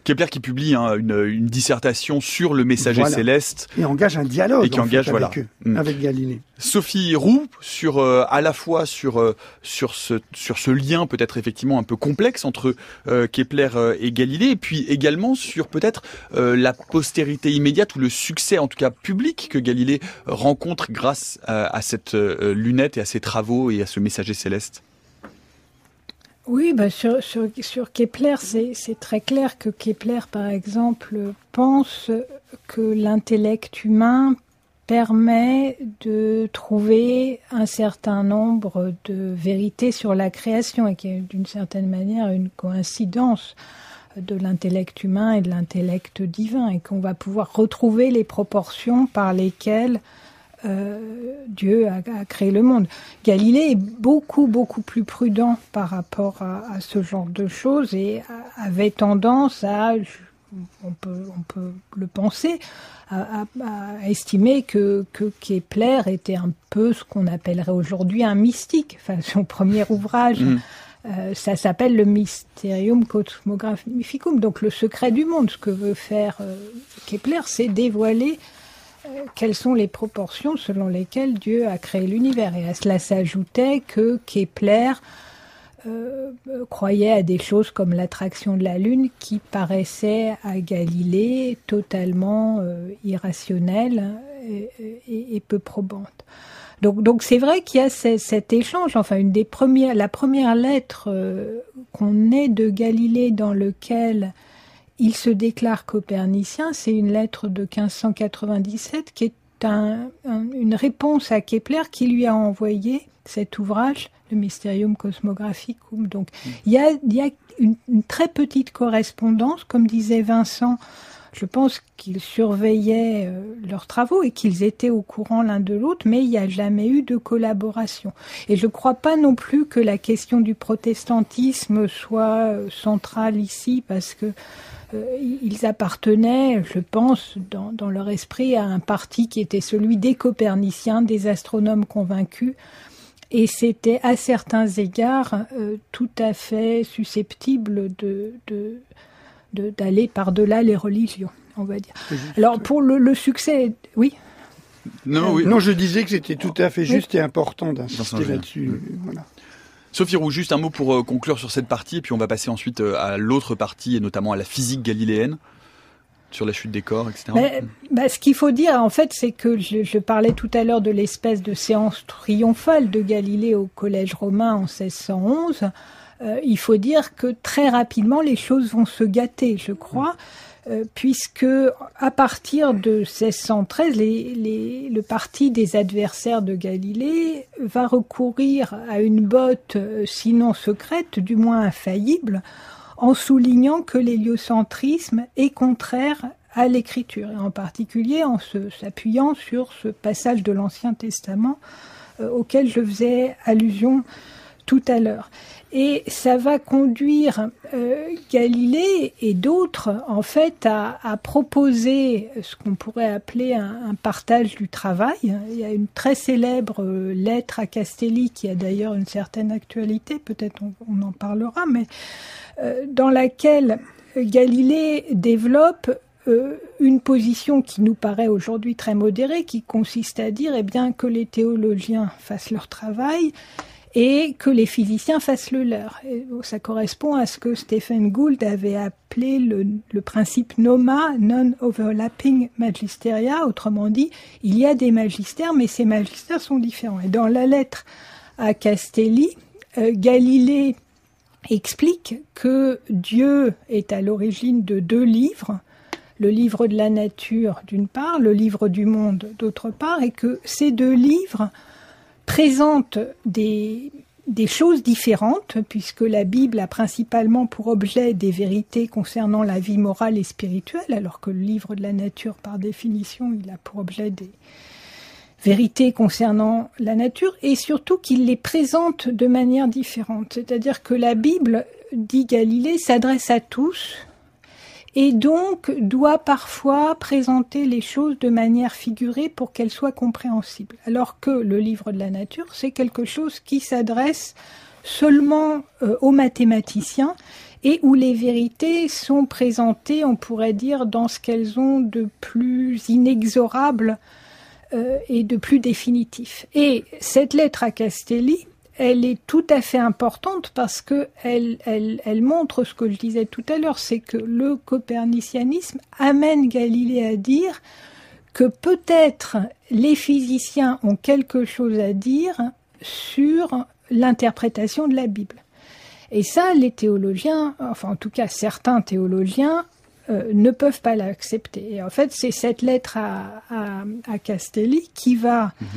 S1: Kepler qui publie hein, une, dissertation sur le messager céleste
S3: et engage un dialogue
S1: et qui engage
S3: avec,
S1: voilà.
S3: Mm. avec Galilée.
S1: Sophie Roux sur euh, à la fois sur euh, sur ce sur ce lien peut-être effectivement un peu complexe entre euh, Kepler et Galilée et puis également sur peut-être la postérité immédiate ou le succès en tout cas public que Galilée rencontre grâce à cette lunette et à ses travaux et à ce messager céleste.
S2: Oui, bah sur, sur, Kepler, c'est très clair que Kepler, par exemple, pense que l'intellect humain permet de trouver un certain nombre de vérités sur la création et qui est d'une certaine manière une coïncidence de l'intellect humain et de l'intellect divin et qu'on va pouvoir retrouver les proportions par lesquelles euh, Dieu a, créé le monde. Galilée est beaucoup, beaucoup plus prudent par rapport à, ce genre de choses et avait tendance à, on peut, on peut le penser, à, estimer que, que, Kepler était un peu ce qu'on appellerait aujourd'hui un mystique. Enfin, son premier ouvrage, mm. euh, ça s'appelle le Mysterium Cosmographicum, donc le secret du monde. Ce que veut faire euh, Kepler, c'est dévoiler quelles sont les proportions selon lesquelles Dieu a créé l'univers? Et à cela s'ajoutait que Kepler euh, croyait à des choses comme l'attraction de la Lune qui paraissaient à Galilée totalement euh, irrationnelles et, peu probantes. Donc, donc c'est vrai qu'il y a cet échange. Enfin, une des premières, la première lettre euh, qu'on ait de Galilée dans lequel il se déclare copernicien, c'est une lettre de 1597 qui est une réponse à Kepler qui lui a envoyé cet ouvrage, le Mysterium Cosmographicum. Donc il y a, une, très petite correspondance, comme disait Vincent. Je pense qu'ils surveillaient euh, leurs travaux et qu'ils étaient au courant l'un de l'autre, mais il n'y a jamais eu de collaboration. Et je ne crois pas non plus que la question du protestantisme soit euh, centrale ici, parce que ils appartenaient, je pense, dans, leur esprit à un parti qui était celui des coperniciens, des astronomes convaincus, et c'était à certains égards euh, tout à fait susceptible de, d'aller par-delà les religions, on va dire. Alors pour le, succès, oui.
S3: Non, oui. non, je disais que c'était tout à fait juste et important d'insister là-dessus. Voilà.
S1: Sophie Roux, juste un mot pour euh, conclure sur cette partie, et puis on va passer ensuite euh, à l'autre partie, et notamment à la physique galiléenne sur la chute des corps, etc.
S2: Bah, ce qu'il faut dire, en fait, c'est que je, parlais tout à l'heure de l'espèce de séance triomphale de Galilée au Collège romain en 1611. Euh, il faut dire que très rapidement, les choses vont se gâter, je crois. Euh, puisque à partir de 1613, le parti des adversaires de Galilée va recourir à une botte, euh, sinon secrète, du moins infaillible, en soulignant que l'héliocentrisme est contraire à l'écriture, et en particulier en s'appuyant sur ce passage de l'Ancien Testament auquel je faisais allusion tout à l'heure. Et ça va conduire euh, Galilée et d'autres, en fait, à, proposer ce qu'on pourrait appeler un, partage du travail. Il y a une très célèbre euh, lettre à Castelli qui a d'ailleurs une certaine actualité, peut-être on, en parlera, mais euh, dans laquelle Galilée développe une position qui nous paraît aujourd'hui très modérée, qui consiste à dire eh bien, que les théologiens fassent leur travail et que les physiciens fassent le leur. ça correspond à ce que Stephen Gould avait appelé le, principe NOMA, Non-Overlapping Magisteria, autrement dit, il y a des magistères, mais ces magistères sont différents. Et dans la lettre à Castelli, euh, Galilée explique que Dieu est à l'origine de deux livres, le livre de la nature d'une part, le livre du monde d'autre part, et que ces deux livres présente des, choses différentes, puisque la Bible a principalement pour objet des vérités concernant la vie morale et spirituelle, alors que le livre de la nature, par définition, il a pour objet des vérités concernant la nature, et surtout qu'il les présente de manière différente. C'est-à-dire que la Bible, dit Galilée, s'adresse à tous, et donc doit parfois présenter les choses de manière figurée pour qu'elles soient compréhensibles. Alors que le livre de la nature, c'est quelque chose qui s'adresse seulement euh, aux mathématiciens et où les vérités sont présentées, on pourrait dire, dans ce qu'elles ont de plus inexorable euh, et de plus définitif. Et cette lettre à Castelli, elle est tout à fait importante parce que elle, montre ce que je disais tout à l'heure, c'est que le copernicianisme amène Galilée à dire que peut-être les physiciens ont quelque chose à dire sur l'interprétation de la Bible. Et ça, les théologiens, enfin en tout cas certains théologiens, euh, ne peuvent pas l'accepter. Et en fait, c'est cette lettre à, à, Castelli qui va mhm.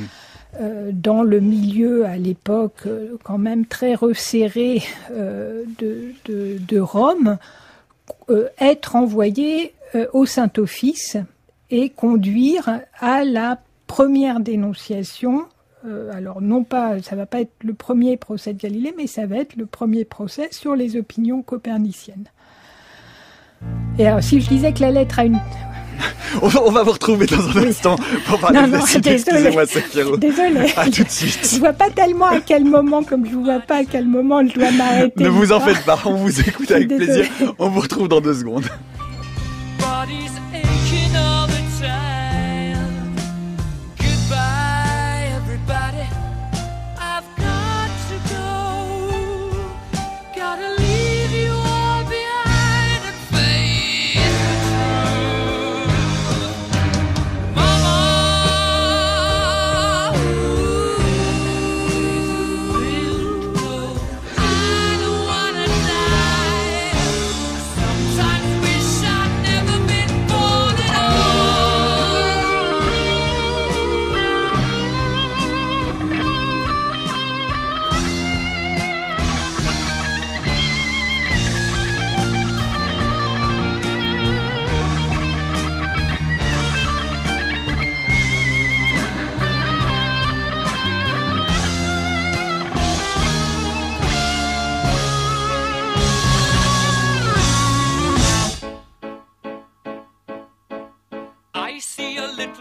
S2: Euh, dans le milieu à l'époque euh, quand même très resserré de, Rome, être envoyé au Saint-Office et conduire à la première dénonciation. alors non pas, ça va pas être le premier procès de Galilée, mais ça va être le premier procès sur les opinions coperniciennes. Et alors, si je disais que la lettre a une,
S5: on, va vous retrouver dans un instant pour parler de la suite. Excusez-moi, (laughs)
S2: Désolé.
S5: À tout de suite.
S2: Je vois pas tellement à quel moment, comme je ne vois pas à quel moment je dois m'arrêter.
S5: Ne vous en faites pas, on vous écoute (laughs) avec plaisir. On vous retrouve dans deux secondes.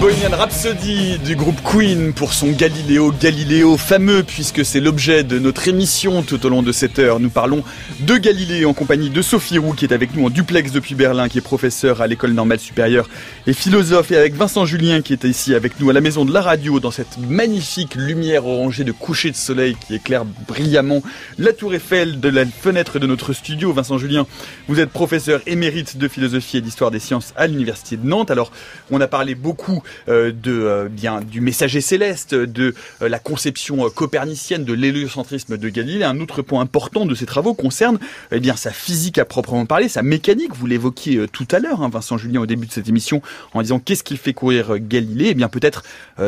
S1: Bohemian Rhapsody du groupe Queen pour son Galileo Galileo fameux puisque c'est l'objet de notre émission tout au long de cette heure. Nous parlons de Galilée en compagnie de Sophie Roux qui est avec nous en duplex depuis Berlin, qui est professeur à l'école normale supérieure et philosophe et avec Vincent Julien qui est ici avec nous à la maison de la radio dans cette magnifique lumière orangée de coucher de soleil qui éclaire brillamment la tour Eiffel de la fenêtre de notre studio. Vincent Julien, vous êtes professeur émérite de philosophie et d'histoire des sciences à l'université de Nantes. Alors on a parlé beaucoup de euh, bien du messager céleste, de euh, la conception copernicienne de l'héliocentrisme de Galilée. Un autre point important de ces travaux concerne eh bien sa physique à proprement parler, sa mécanique. Vous l'évoquiez tout à l'heure, hein, Vincent Julien, au début de cette émission, en disant qu'est-ce qu'il fait courir Galilée Eh bien peut-être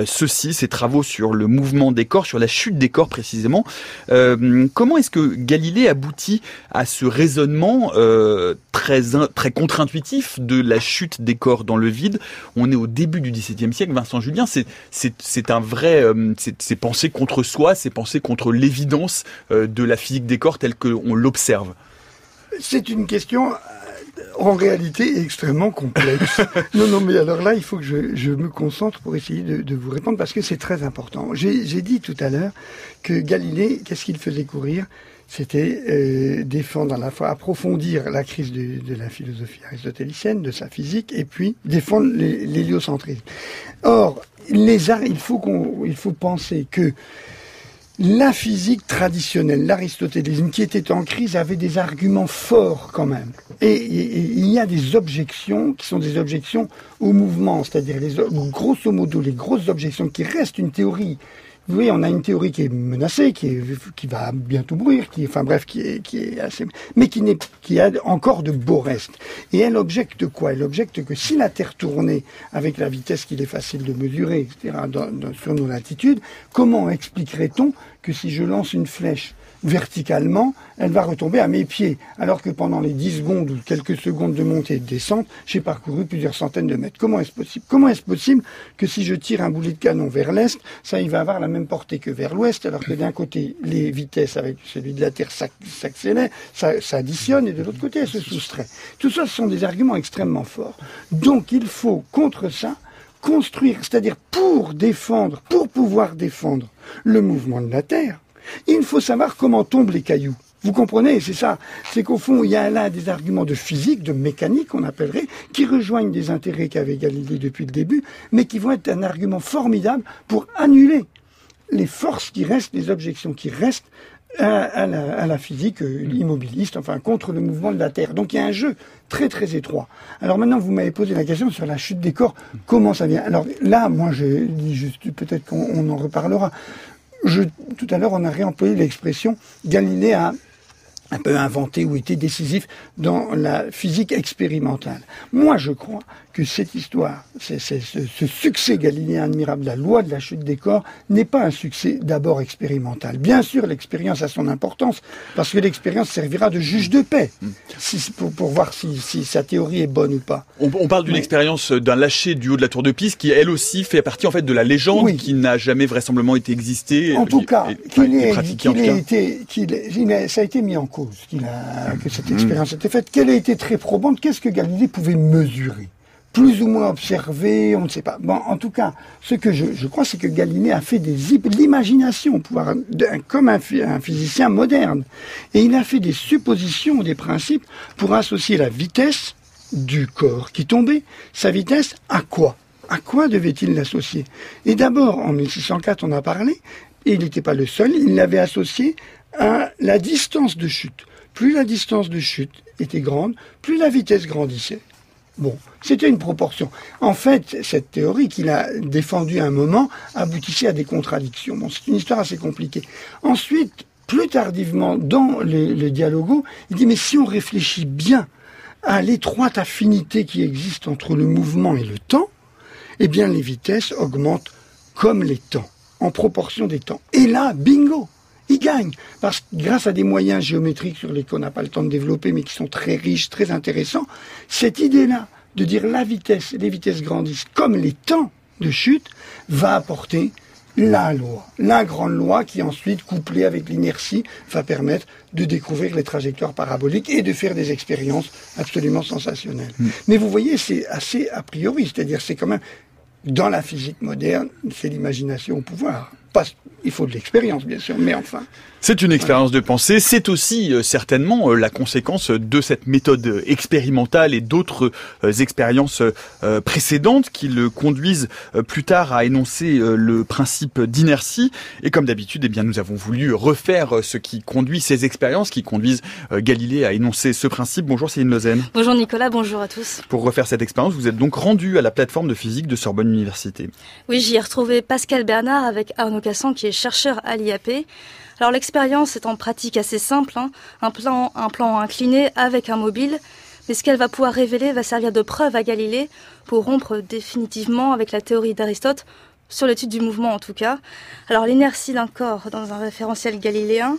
S1: ceci, ces travaux sur le mouvement des corps, sur la chute des corps précisément. comment est-ce que Galilée aboutit à ce raisonnement très très contre-intuitif de la chute des corps dans le vide? On est au début du XVIIe siècle, Vincent Julien, c'est un vrai, euh, c'est penser contre soi, c'est penser contre l'évidence euh, de la physique des corps telle qu'on l'observe.
S3: C'est une question euh, en réalité extrêmement complexe. (laughs) non, non, mais alors là, il faut que je, me concentre pour essayer de, de vous répondre parce que c'est très important. J'ai dit tout à l'heure que Galilée, qu'est-ce qu'il faisait courir? C'était euh, défendre à la fois, approfondir la crise de, la philosophie aristotélicienne, de sa physique, et puis défendre l'héliocentrisme. Or, il faut qu'on, penser que la physique traditionnelle, l'aristotélisme, qui était en crise, avait des arguments forts quand même. Et, il y a des objections qui sont des objections au mouvement, c'est-à-dire les, grosso modo les grosses objections qui restent une théorie oui, on a une théorie qui est menacée, qui, est, qui va bientôt mourir, qui, enfin bref, qui est, qui assez, mais qui a encore de beaux restes. Et elle objecte quoi? Elle objecte que si la Terre tournait avec la vitesse qu'il est facile de mesurer, etc., sur nos latitudes, comment expliquerait-on que si je lance une flèche verticalement, elle va retomber à mes pieds. Alors que pendant les 10 secondes ou quelques secondes de montée et de descente, j'ai parcouru plusieurs centaines de mètres. Comment est-ce possible Comment est-ce possible que si je tire un boulet de canon vers l'est, ça va avoir la même portée que vers l'ouest, alors que d'un côté, les vitesses avec celui de la Terre s'accélèrent, ça, ça additionne, et de l'autre côté, elles se soustraient. Tout ça, ce sont des arguments extrêmement forts. Donc il faut, contre ça, construire, c'est-à-dire pour défendre, pour pouvoir défendre le mouvement de la Terre, il faut savoir comment tombent les cailloux. Vous comprenez, c'est ça. C'est qu'au fond, il y a là des arguments de physique, de mécanique, on appellerait, qui rejoignent des intérêts qu'avait Galilée depuis le début, mais qui vont être un argument formidable pour annuler les forces qui restent, les objections qui restent à, la, physique euh, immobiliste, enfin contre le mouvement de la Terre. Donc il y a un jeu très très étroit. Alors maintenant, vous m'avez posé la question sur la chute des corps. Comment ça vient? Alors là, moi, je dis juste, peut-être qu'on en reparlera tout à l'heure, on a réemployé l'expression Galilée a un peu inventé ou été décisif dans la physique expérimentale. Moi, je crois que cette histoire, ce, ce, succès galiléen admirable, la loi de la chute des corps, n'est pas un succès d'abord expérimental. Bien sûr, l'expérience a son importance, parce que l'expérience servira de juge de paix, pour, voir si, sa théorie est bonne ou pas.
S1: On, parle d'une expérience d'un lâcher du haut de la tour de Pise, qui elle aussi fait partie en fait de la légende, qui n'a jamais vraisemblablement été existée.
S3: En tout cas, qu'il ait, été, ça a été mis en cause, que cette mm. expérience a été faite, qu'elle a été très probante, qu'est-ce que Galilée pouvait mesurer? Plus ou moins observé, on ne sait pas. Bon, en tout cas, ce que je, crois, c'est que Galilée a fait des l'imagination, pouvoir comme un, un, physicien moderne, et il a fait des suppositions, des principes pour associer la vitesse du corps qui tombait, sa vitesse à quoi? À quoi devait-il l'associer? Et d'abord, en 1604, on a parlé, et il n'était pas le seul, il l'avait associé la distance de chute. Plus la distance de chute était grande, plus la vitesse grandissait. Bon, c'était une proportion. En fait, cette théorie qu'il a défendue à un moment aboutissait à des contradictions. Bon, c'est une histoire assez compliquée. Ensuite, plus tardivement, dans les, les dialogos, il dit, mais si on réfléchit bien à l'étroite affinité qui existe entre le mouvement et le temps, eh bien, les vitesses augmentent comme les temps, en proportion des temps. Et là, bingo il gagne. Parce que grâce à des moyens géométriques sur lesquels on n'a pas le temps de développer, mais qui sont très riches, très intéressants, cette idée-là de dire la vitesse, les vitesses grandissent comme les temps de chute, va apporter la loi, la grande loi qui ensuite, couplée avec l'inertie, va permettre de découvrir les trajectoires paraboliques et de faire des expériences absolument sensationnelles. Mm. Mais vous voyez, c'est assez a priori, c'est-à-dire c'est quand même dans la physique moderne, c'est l'imagination au pouvoir. Pas, il faut de l'expérience, bien sûr, mais enfin.
S1: C'est une expérience de pensée. C'est aussi euh, certainement euh, la conséquence de cette méthode expérimentale et d'autres euh, expériences précédentes qui le conduisent plus tard à énoncer le principe d'inertie. Et comme d'habitude, eh bien, nous avons voulu refaire ce qui conduit ces expériences, qui conduisent Galilée à énoncer ce principe. Bonjour Céline Lozen.
S4: Bonjour Nicolas, bonjour à tous.
S1: Pour refaire cette expérience, vous êtes donc rendu à la plateforme de physique de Sorbonne Université.
S4: Oui, j'y ai retrouvé Pascal Bernard avec Arnaud Cassan qui est chercheur à l'IAP. Alors l'expérience est en pratique assez simple, hein. un, plan, un plan incliné avec un mobile, mais ce qu'elle va pouvoir révéler va servir de preuve à Galilée pour rompre définitivement avec la théorie d'Aristote, sur l'étude du mouvement en tout cas. Alors l'inertie d'un corps dans un référentiel galiléen,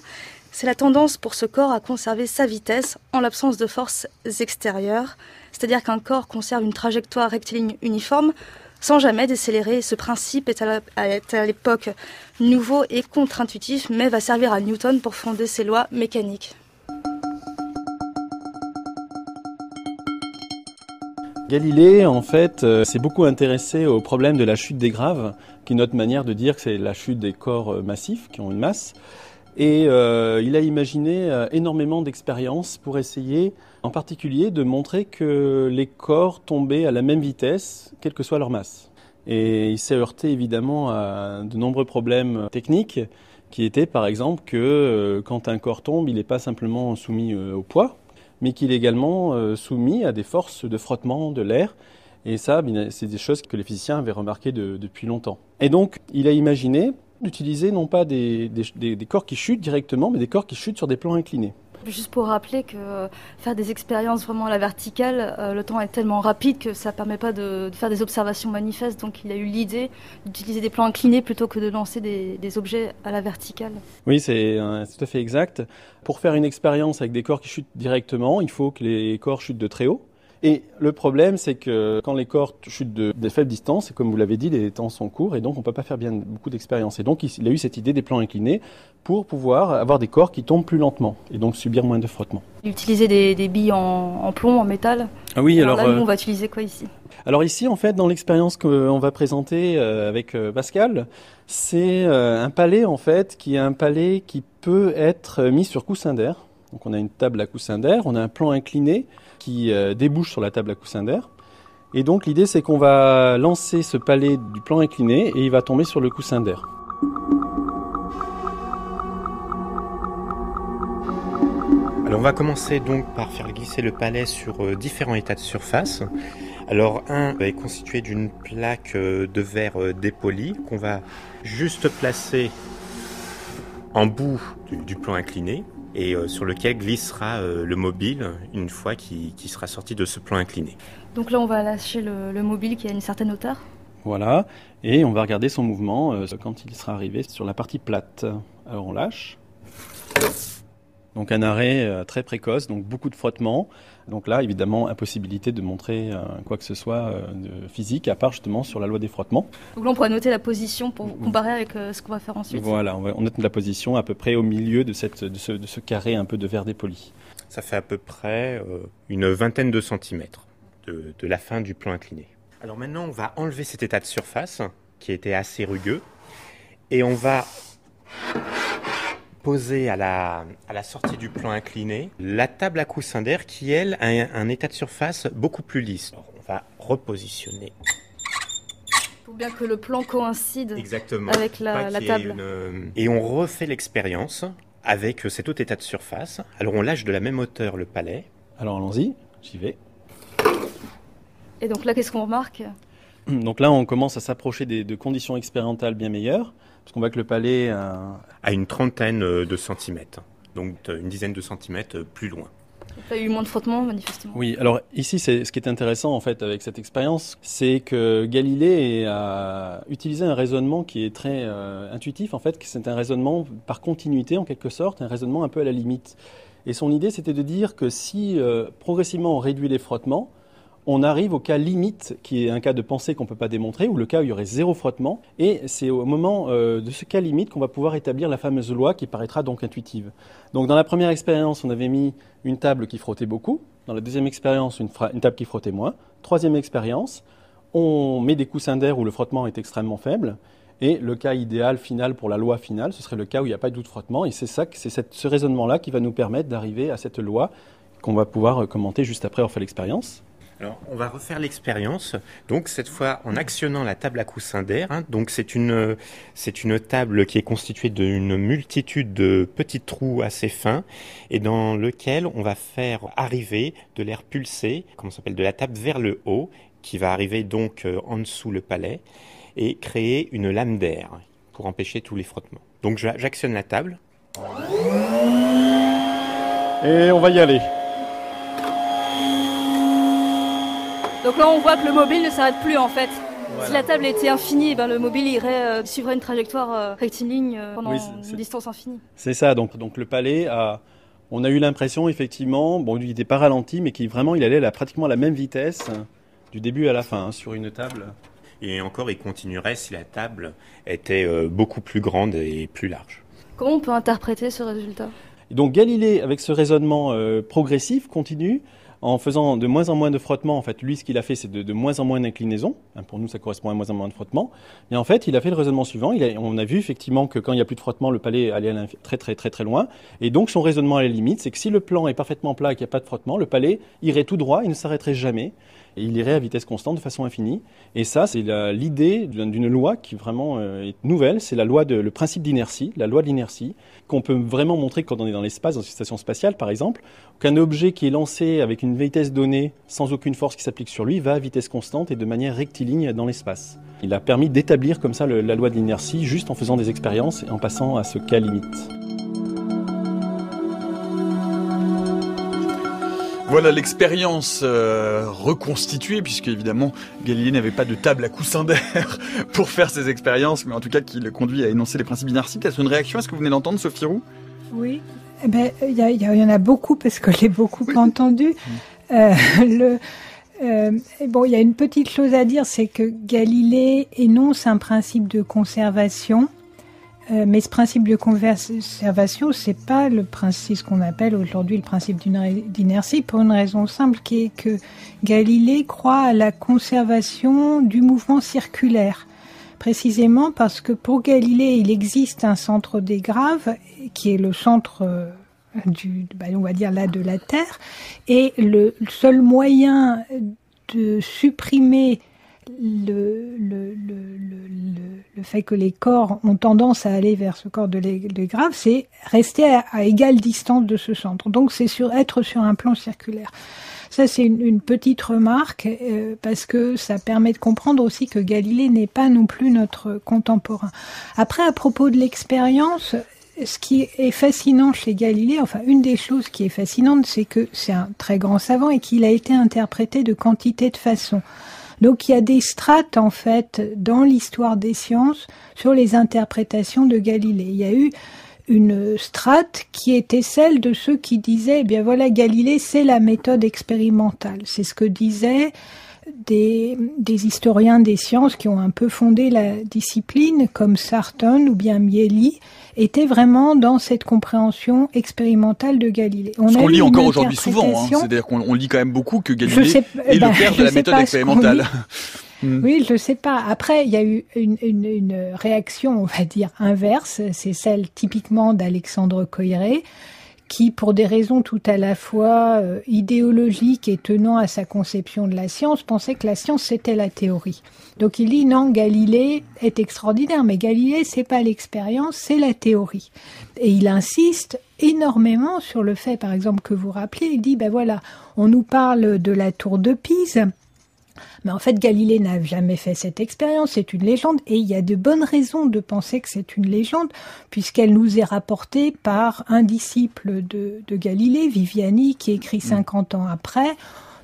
S4: c'est la tendance pour ce corps à conserver sa vitesse en l'absence de forces extérieures, c'est-à-dire qu'un corps conserve une trajectoire rectiligne uniforme sans jamais décélérer. Ce principe est à l'époque nouveau et contre-intuitif, mais va servir à Newton pour fonder ses lois mécaniques.
S6: Galilée, en fait, euh, s'est beaucoup intéressé au problème de la chute des graves, qui est notre manière de dire que c'est la chute des corps euh, massifs qui ont une masse. Et euh, il a imaginé énormément d'expériences pour essayer en particulier de montrer que les corps tombaient à la même vitesse, quelle que soit leur masse. Et il s'est heurté évidemment à de nombreux problèmes techniques, qui étaient par exemple que euh, quand un corps tombe, il n'est pas simplement soumis euh, au poids, mais qu'il est également euh, soumis à des forces de frottement de l'air. Et ça, c'est des choses que les physiciens avaient remarquées depuis longtemps. Et donc, il a imaginé d'utiliser non pas des corps qui chutent directement, mais des corps qui chutent sur des plans inclinés.
S4: Juste pour rappeler que faire des expériences vraiment à la verticale, euh, le temps est tellement rapide que ça ne permet pas de, faire des observations manifestes. Donc il a eu l'idée d'utiliser des plans inclinés plutôt que de lancer des, des objets à la verticale.
S6: Oui, c'est tout à fait exact. Pour faire une expérience avec des corps qui chutent directement, il faut que les corps chutent de très haut. Et le problème, c'est que quand les corps chutent de, des faibles distances, et comme vous l'avez dit, les temps sont courts, et donc on ne peut pas faire bien beaucoup d'expériences. Et donc il, a eu cette idée des plans inclinés pour pouvoir avoir des corps qui tombent plus lentement, et donc subir moins de frottement.
S4: Utiliser des, des billes en, plomb, en métal
S6: Ah oui, alors...
S4: là, nous, euh, on va utiliser quoi ici?
S6: alors ici, en fait, dans l'expérience qu'on va présenter euh, avec euh, Pascal, c'est un palais, en fait, qui est un palais qui peut être mis sur coussin d'air. Donc on a une table à coussin d'air, on a un plan incliné, euh, débouche sur la table à coussin d'air. Et donc l'idée c'est qu'on va lancer ce palais du plan incliné et il va tomber sur le coussin d'air.
S7: Alors on va commencer donc par faire glisser le palais sur euh, différents états de surface. Alors un est constitué d'une plaque euh, de verre dépoli qu'on va juste placer en bout du plan incliné et euh, sur lequel glissera euh, le mobile une fois qu'il sera sorti de ce plan incliné.
S4: Donc là, on va lâcher le, mobile qui a une certaine hauteur
S6: Voilà, et on va regarder son mouvement euh, quand il sera arrivé sur la partie plate. Alors on lâche. Donc un arrêt très précoce, donc beaucoup de frottement. Donc là, évidemment, impossibilité de montrer euh, quoi que ce soit euh, de physique, à part justement sur la loi des frottements.
S4: Donc là, on pourrait noter la position pour comparer avec euh, ce qu'on va faire ensuite.
S6: Voilà, on, note la position à peu près au milieu de, cette, de, ce, carré un peu de verre dépoli.
S7: Ça fait à peu près une vingtaine de centimètres de, de la fin du plan incliné. Alors maintenant, on va enlever cet état de surface qui était assez rugueux et on va poser à la, à la sortie du plan incliné la table à coussin d'air qui, elle, a un, état de surface beaucoup plus lisse. on va repositionner.
S4: Pour bien que le plan coïncide Exactement. avec la, table.
S7: Et on refait l'expérience avec cet autre état de surface. Alors on lâche de la même hauteur le palais.
S6: Alors allons-y, j'y vais.
S4: Et donc là, qu'est-ce qu'on remarque?
S6: Donc là, on commence à s'approcher de conditions expérimentales bien meilleures. Parce qu'on voit que le palais
S7: a... à une trentaine euh, de centimètres, donc euh, une dizaine de centimètres euh, plus loin.
S4: Il y a eu moins de frottement, manifestement?
S6: Oui, alors ici, ce qui est intéressant en fait avec cette expérience, c'est que Galilée a utilisé un raisonnement qui est très intuitif en fait, c'est un raisonnement par continuité en quelque sorte, un raisonnement un peu à la limite. Et son idée, c'était de dire que si progressivement on réduit les frottements, on arrive au cas limite, qui est un cas de pensée qu'on ne peut pas démontrer, ou le cas où il y aurait zéro frottement. Et c'est au moment euh, de ce cas limite qu'on va pouvoir établir la fameuse loi qui paraîtra donc intuitive. Donc dans la première expérience, on avait mis une table qui frottait beaucoup. Dans la deuxième expérience, une, table qui frottait moins. Troisième expérience, on met des coussins d'air où le frottement est extrêmement faible. Et le cas idéal final pour la loi finale, ce serait le cas où il n'y a pas de doute frottement. Et c'est ça, c'est ce raisonnement-là qui va nous permettre d'arriver à cette loi qu'on va pouvoir commenter juste après avoir fait l'expérience.
S7: On va refaire l'expérience. Donc, cette fois, en actionnant la table à coussin d'air. Hein. donc, c'est une, c'est une table qui est constituée d'une multitude de petits trous assez fins et dans lequel on va faire arriver de l'air pulsé, comment s'appelle, de la table vers le haut, qui va arriver donc euh, en dessous le palais et créer une lame d'air pour empêcher tous les frottements. Donc, j'actionne la table.
S6: Et on va y aller.
S4: Donc là, on voit que le mobile ne s'arrête plus en fait. Si la table était infinie, ben, le mobile irait euh, suivre une trajectoire euh, rectiligne euh, pendant une distance infinie.
S6: C'est ça, donc, donc le palais a... On a eu l'impression effectivement, bon, il n'était pas ralenti, mais qu'il vraiment il allait à pratiquement à la même vitesse du début à la fin hein, sur une table.
S7: Et encore, il continuerait si la table était beaucoup plus grande et plus large.
S4: Comment on peut interpréter ce résultat?
S6: Donc Galilée, avec ce raisonnement progressif, continue, en faisant de moins en moins de frottement, en fait, lui, ce qu'il a fait, c'est de, moins en moins d'inclinaison. Hein, pour nous, ça correspond à moins en moins de frottement. Et en fait, il a fait le raisonnement suivant. On a vu effectivement que quand il n'y a plus de frottement, le palais allait très, très, très, très loin. Et donc, son raisonnement à la limite, c'est que si le plan est parfaitement plat et qu'il n'y a pas de frottement, le palais irait tout droit, il ne s'arrêterait jamais et il irait à vitesse constante de façon infinie. Et ça, c'est l'idée d'une loi qui vraiment euh, est nouvelle, c'est la loi de le principe d'inertie, la loi de l'inertie, qu'on peut vraiment montrer quand on est dans l'espace, dans une station spatiale par exemple, qu'un objet qui est lancé avec une vitesse donnée, sans aucune force qui s'applique sur lui, va à vitesse constante et de manière rectiligne dans l'espace. Il a permis d'établir comme ça la loi de l'inertie juste en faisant des expériences et en passant à ce cas limite.
S1: Voilà l'expérience euh, reconstituée, puisque évidemment Galilée n'avait pas de table à coussin d'air (laughs) pour faire ses expériences, mais en tout cas qui le conduit à énoncer les principes d'inertie. Peut-être une réaction Est-ce que vous venez d'entendre, Sophie Roux?
S2: Oui. Eh ben, il y, en a beaucoup parce que j'ai beaucoup entendu. (laughs) Euh, le, euh, bon, il y a une petite chose à dire, c'est que Galilée énonce un principe de conservation euh, mais ce principe de conservation, c'est pas le principe, ce qu'on appelle aujourd'hui le principe d'inertie, pour une raison simple qui est que Galilée croit à la conservation du mouvement circulaire. Précisément parce que pour Galilée, il existe un centre des graves, qui est le centre euh, du, bah, on va dire là, de la Terre, et le seul moyen de supprimer le, le, le, le, fait que les corps ont tendance à aller vers ce corps de, de grave, c'est rester à, égale distance de ce centre. Donc c'est sur être sur un plan circulaire. Ça, c'est une, petite remarque euh, parce que ça permet de comprendre aussi que Galilée n'est pas non plus notre contemporain. Après, à propos de l'expérience, ce qui est fascinant chez Galilée, enfin une des choses qui est fascinante, c'est que c'est un très grand savant et qu'il a été interprété de quantité de façons. Donc il y a des strates en fait dans l'histoire des sciences sur les interprétations de Galilée. Il y a eu une strate qui était celle de ceux qui disaient, eh bien voilà, Galilée, c'est la méthode expérimentale. C'est ce que disaient des, des, historiens des sciences qui ont un peu fondé la discipline, comme Sarton ou bien Mieli, était vraiment dans cette compréhension expérimentale de Galilée.
S1: On Ce qu'on lit encore aujourd'hui souvent, hein. c'est-à-dire qu'on lit quand même beaucoup que Galilée est le bah, père de la méthode expérimentale. (laughs)
S2: Hmm. Oui, je ne sais pas. Après, il y a eu une, une, une réaction, on va dire, inverse. C'est celle typiquement d'Alexandre Coiré, qui, pour des raisons tout à la fois euh, idéologiques et tenant à sa conception de la science, pensait que la science c'était la théorie. Donc il dit non, Galilée est extraordinaire, mais Galilée c'est pas l'expérience, c'est la théorie. Et il insiste énormément sur le fait, par exemple, que vous rappelez, il dit ben voilà, on nous parle de la tour de Pise, mais en fait, Galilée n'a jamais fait cette expérience, c'est une légende, et il y a de bonnes raisons de penser que c'est une légende, puisqu'elle nous est rapportée par un disciple de, de Galilée, Viviani, qui écrit 50 mm. ans après.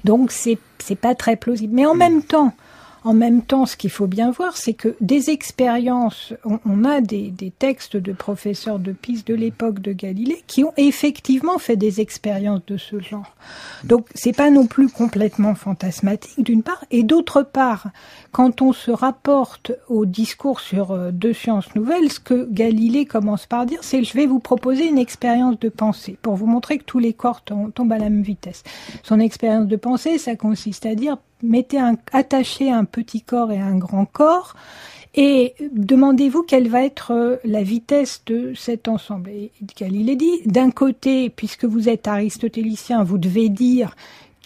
S2: Donc c'est c'est pas très plausible. Mais en même temps, en même temps, ce qu'il faut bien voir, c'est que des expériences, on, a des, textes de professeurs de Pise de l'époque de Galilée qui ont effectivement fait des expériences de ce genre. Donc, c'est pas non plus complètement fantasmatique d'une part, et d'autre part, quand on se rapporte au discours sur euh, deux sciences nouvelles, ce que Galilée commence par dire, c'est je vais vous proposer une expérience de pensée pour vous montrer que tous les corps tombent à la même vitesse. Son expérience de pensée, ça consiste à dire mettez un, attachez un petit corps et un grand corps, et demandez-vous quelle va être euh, la vitesse de cet ensemble. Et Galilée dit, d'un côté, puisque vous êtes aristotélicien, vous devez dire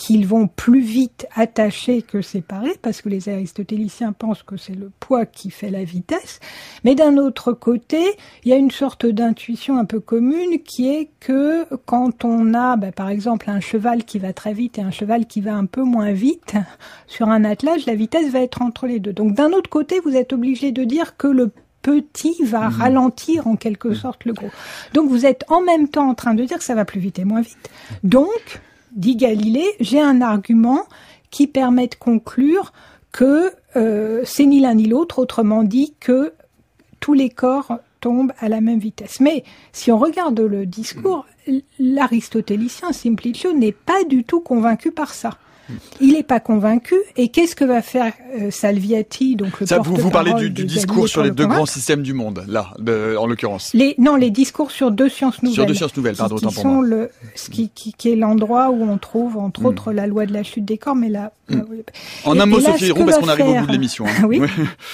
S2: qu'ils vont plus vite attachés que séparés, parce que les aristotéliciens pensent que c'est le poids qui fait la vitesse. Mais d'un autre côté, il y a une sorte d'intuition un peu commune qui est que quand on a, ben, par exemple, un cheval qui va très vite et un cheval qui va un peu moins vite, (laughs) sur un attelage, la vitesse va être entre les deux. Donc d'un autre côté, vous êtes obligé de dire que le petit va mmh. ralentir en quelque mmh. sorte le gros. Donc vous êtes en même temps en train de dire que ça va plus vite et moins vite. Donc, dit Galilée, j'ai un argument qui permet de conclure que euh, c'est ni l'un ni l'autre, autrement dit que tous les corps tombent à la même vitesse. Mais si on regarde le discours, l'aristotélicien Simplicio n'est pas du tout convaincu par ça. Il n'est pas convaincu. Et qu'est-ce que va faire euh, Salviati, donc le
S1: Ça, vous, vous parlez du, du discours sur les deux grands systèmes du monde, là, en l'occurrence.
S2: Les, non, les discours sur deux sciences nouvelles.
S1: Sur deux sciences nouvelles, pardon,
S2: qui, sont Le, ce qui, qui, qui est l'endroit où on trouve, entre hmm. autres, la loi de la chute des corps, mais là.
S1: Hmm. En un mot, Sophie Héron, parce qu'on arrive au bout de l'émission.
S2: Hein. (laughs) oui.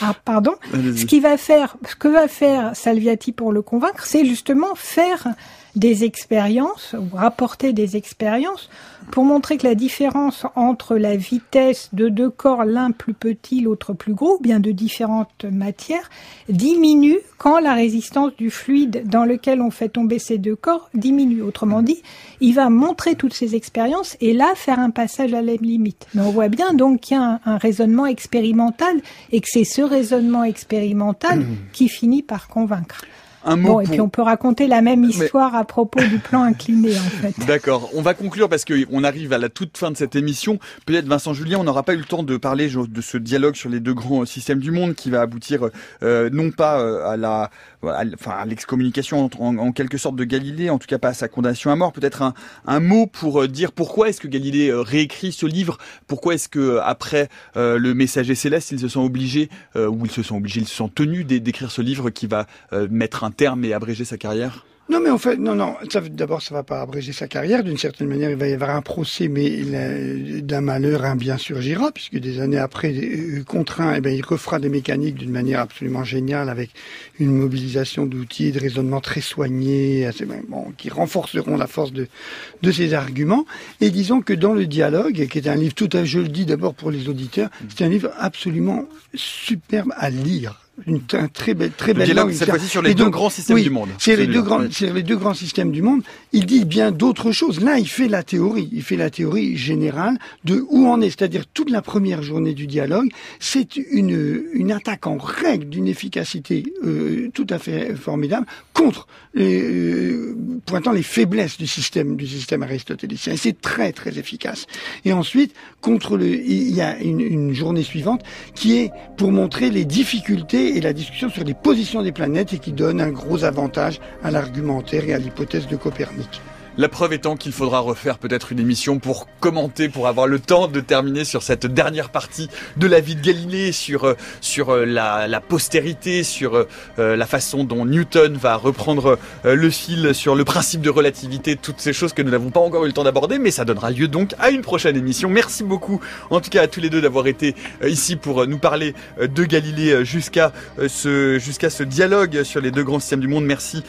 S2: ah, pardon. Ce qui va faire, ce que va faire Salviati pour le convaincre, c'est justement faire des expériences ou rapporter des expériences pour montrer que la différence entre la vitesse de deux corps, l'un plus petit, l'autre plus gros, ou bien de différentes matières, diminue quand la résistance du fluide dans lequel on fait tomber ces deux corps diminue. Autrement dit, il va montrer toutes ces expériences et là faire un passage à la limite. Mais on voit bien donc qu'il y a un, raisonnement expérimental et que c'est ce raisonnement expérimental qui finit par convaincre. Un mot bon, et puis on peut raconter la même histoire à propos du plan incliné en fait. (laughs)
S1: D'accord. On va conclure parce qu'on arrive à la toute fin de cette émission. Peut-être Vincent Julien, on n'aura pas eu le temps de parler de ce dialogue sur les deux grands systèmes du monde qui va aboutir euh, non pas euh, à la, enfin l'excommunication en, quelque sorte de Galilée, en tout cas pas à sa condamnation à mort. Peut-être un, un, mot pour euh, dire pourquoi est-ce que Galilée réécrit ce livre? Pourquoi est-ce que après le Messager céleste, ils se sont obligés ou ils se sont obligés, ils se sont tenus d'écrire ce livre qui va mettre un un terme et abréger sa carrière?
S3: Non, mais en fait, non, non. D'abord, ça va pas abréger sa carrière. D'une certaine manière, il va y avoir un procès, mais d'un malheur, un bien surgira, puisque des années après, contraint, eh bien, il refera des mécaniques d'une manière absolument géniale, avec une mobilisation d'outils, de raisonnement très soignés, bon, qui renforceront la force de, de ses arguments. Et disons que dans le dialogue, qui est un livre tout à, je le dis d'abord pour les auditeurs, c'est un livre absolument superbe à lire une, un très belle, très belle
S1: langue. Cette fois-ci sur les deux grands systèmes du monde.
S3: C'est les deux grands, c'est les deux grands systèmes du monde. Il dit bien d'autres choses. Là, il fait la théorie. Il fait la théorie générale de où on est. C'est-à-dire toute la première journée du dialogue, c'est une, une attaque en règle d'une efficacité euh, tout à fait formidable contre les, euh, pointant les faiblesses du système du système aristotélicien. C'est très très efficace. Et ensuite, contre le, il y a une, une journée suivante qui est pour montrer les difficultés et la discussion sur les positions des planètes et qui donne un gros avantage à l'argumentaire et à l'hypothèse de Copernic.
S1: La preuve étant qu'il faudra refaire peut-être une émission pour commenter, pour avoir le temps de terminer sur cette dernière partie de la vie de Galilée, sur euh, sur euh, la, la postérité, sur euh, la façon dont Newton va reprendre le fil, sur le principe de relativité, toutes ces choses que nous n'avons pas encore eu le temps d'aborder, mais ça donnera lieu donc à une prochaine émission. Merci beaucoup, en tout cas à tous les deux d'avoir été ici pour nous parler de Galilée jusqu'à ce jusqu'à ce dialogue sur les deux grands systèmes du monde. Merci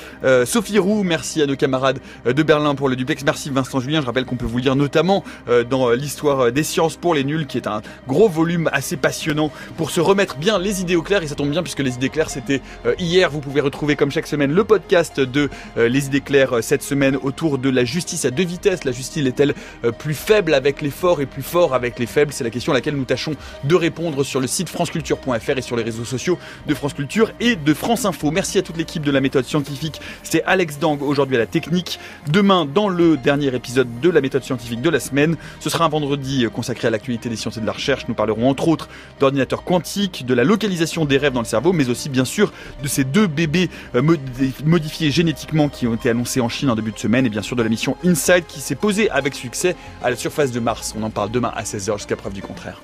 S1: Sophie Roux, merci à nos camarades de Berlin pour le duplex. Merci Vincent Julien. Je rappelle qu'on peut vous lire notamment euh, dans l'histoire des sciences pour les nuls, qui est un gros volume assez passionnant pour se remettre bien les idées au clair. Et ça tombe bien puisque les idées claires c'était euh, hier. Vous pouvez retrouver comme chaque semaine le podcast de euh, les idées claires cette semaine autour de la justice à deux vitesses. La justice est-elle plus faible avec les forts et plus fort avec les faibles? C'est la question à laquelle nous tâchons de répondre sur le site franceculture.fr et sur les réseaux sociaux de France Culture et de France Info. Merci à toute l'équipe de la méthode scientifique. C'est Alex Dang aujourd'hui à la technique. Demain dans le dernier épisode de la méthode scientifique de la semaine. Ce sera un vendredi consacré à l'actualité des sciences et de la recherche. Nous parlerons entre autres d'ordinateurs quantiques, de la localisation des rêves dans le cerveau, mais aussi bien sûr de ces deux bébés euh, modifiés génétiquement qui ont été annoncés en Chine en début de semaine, et bien sûr de la mission InSight qui s'est posée avec succès à la surface de Mars. On en parle demain à 16h jusqu'à preuve du contraire.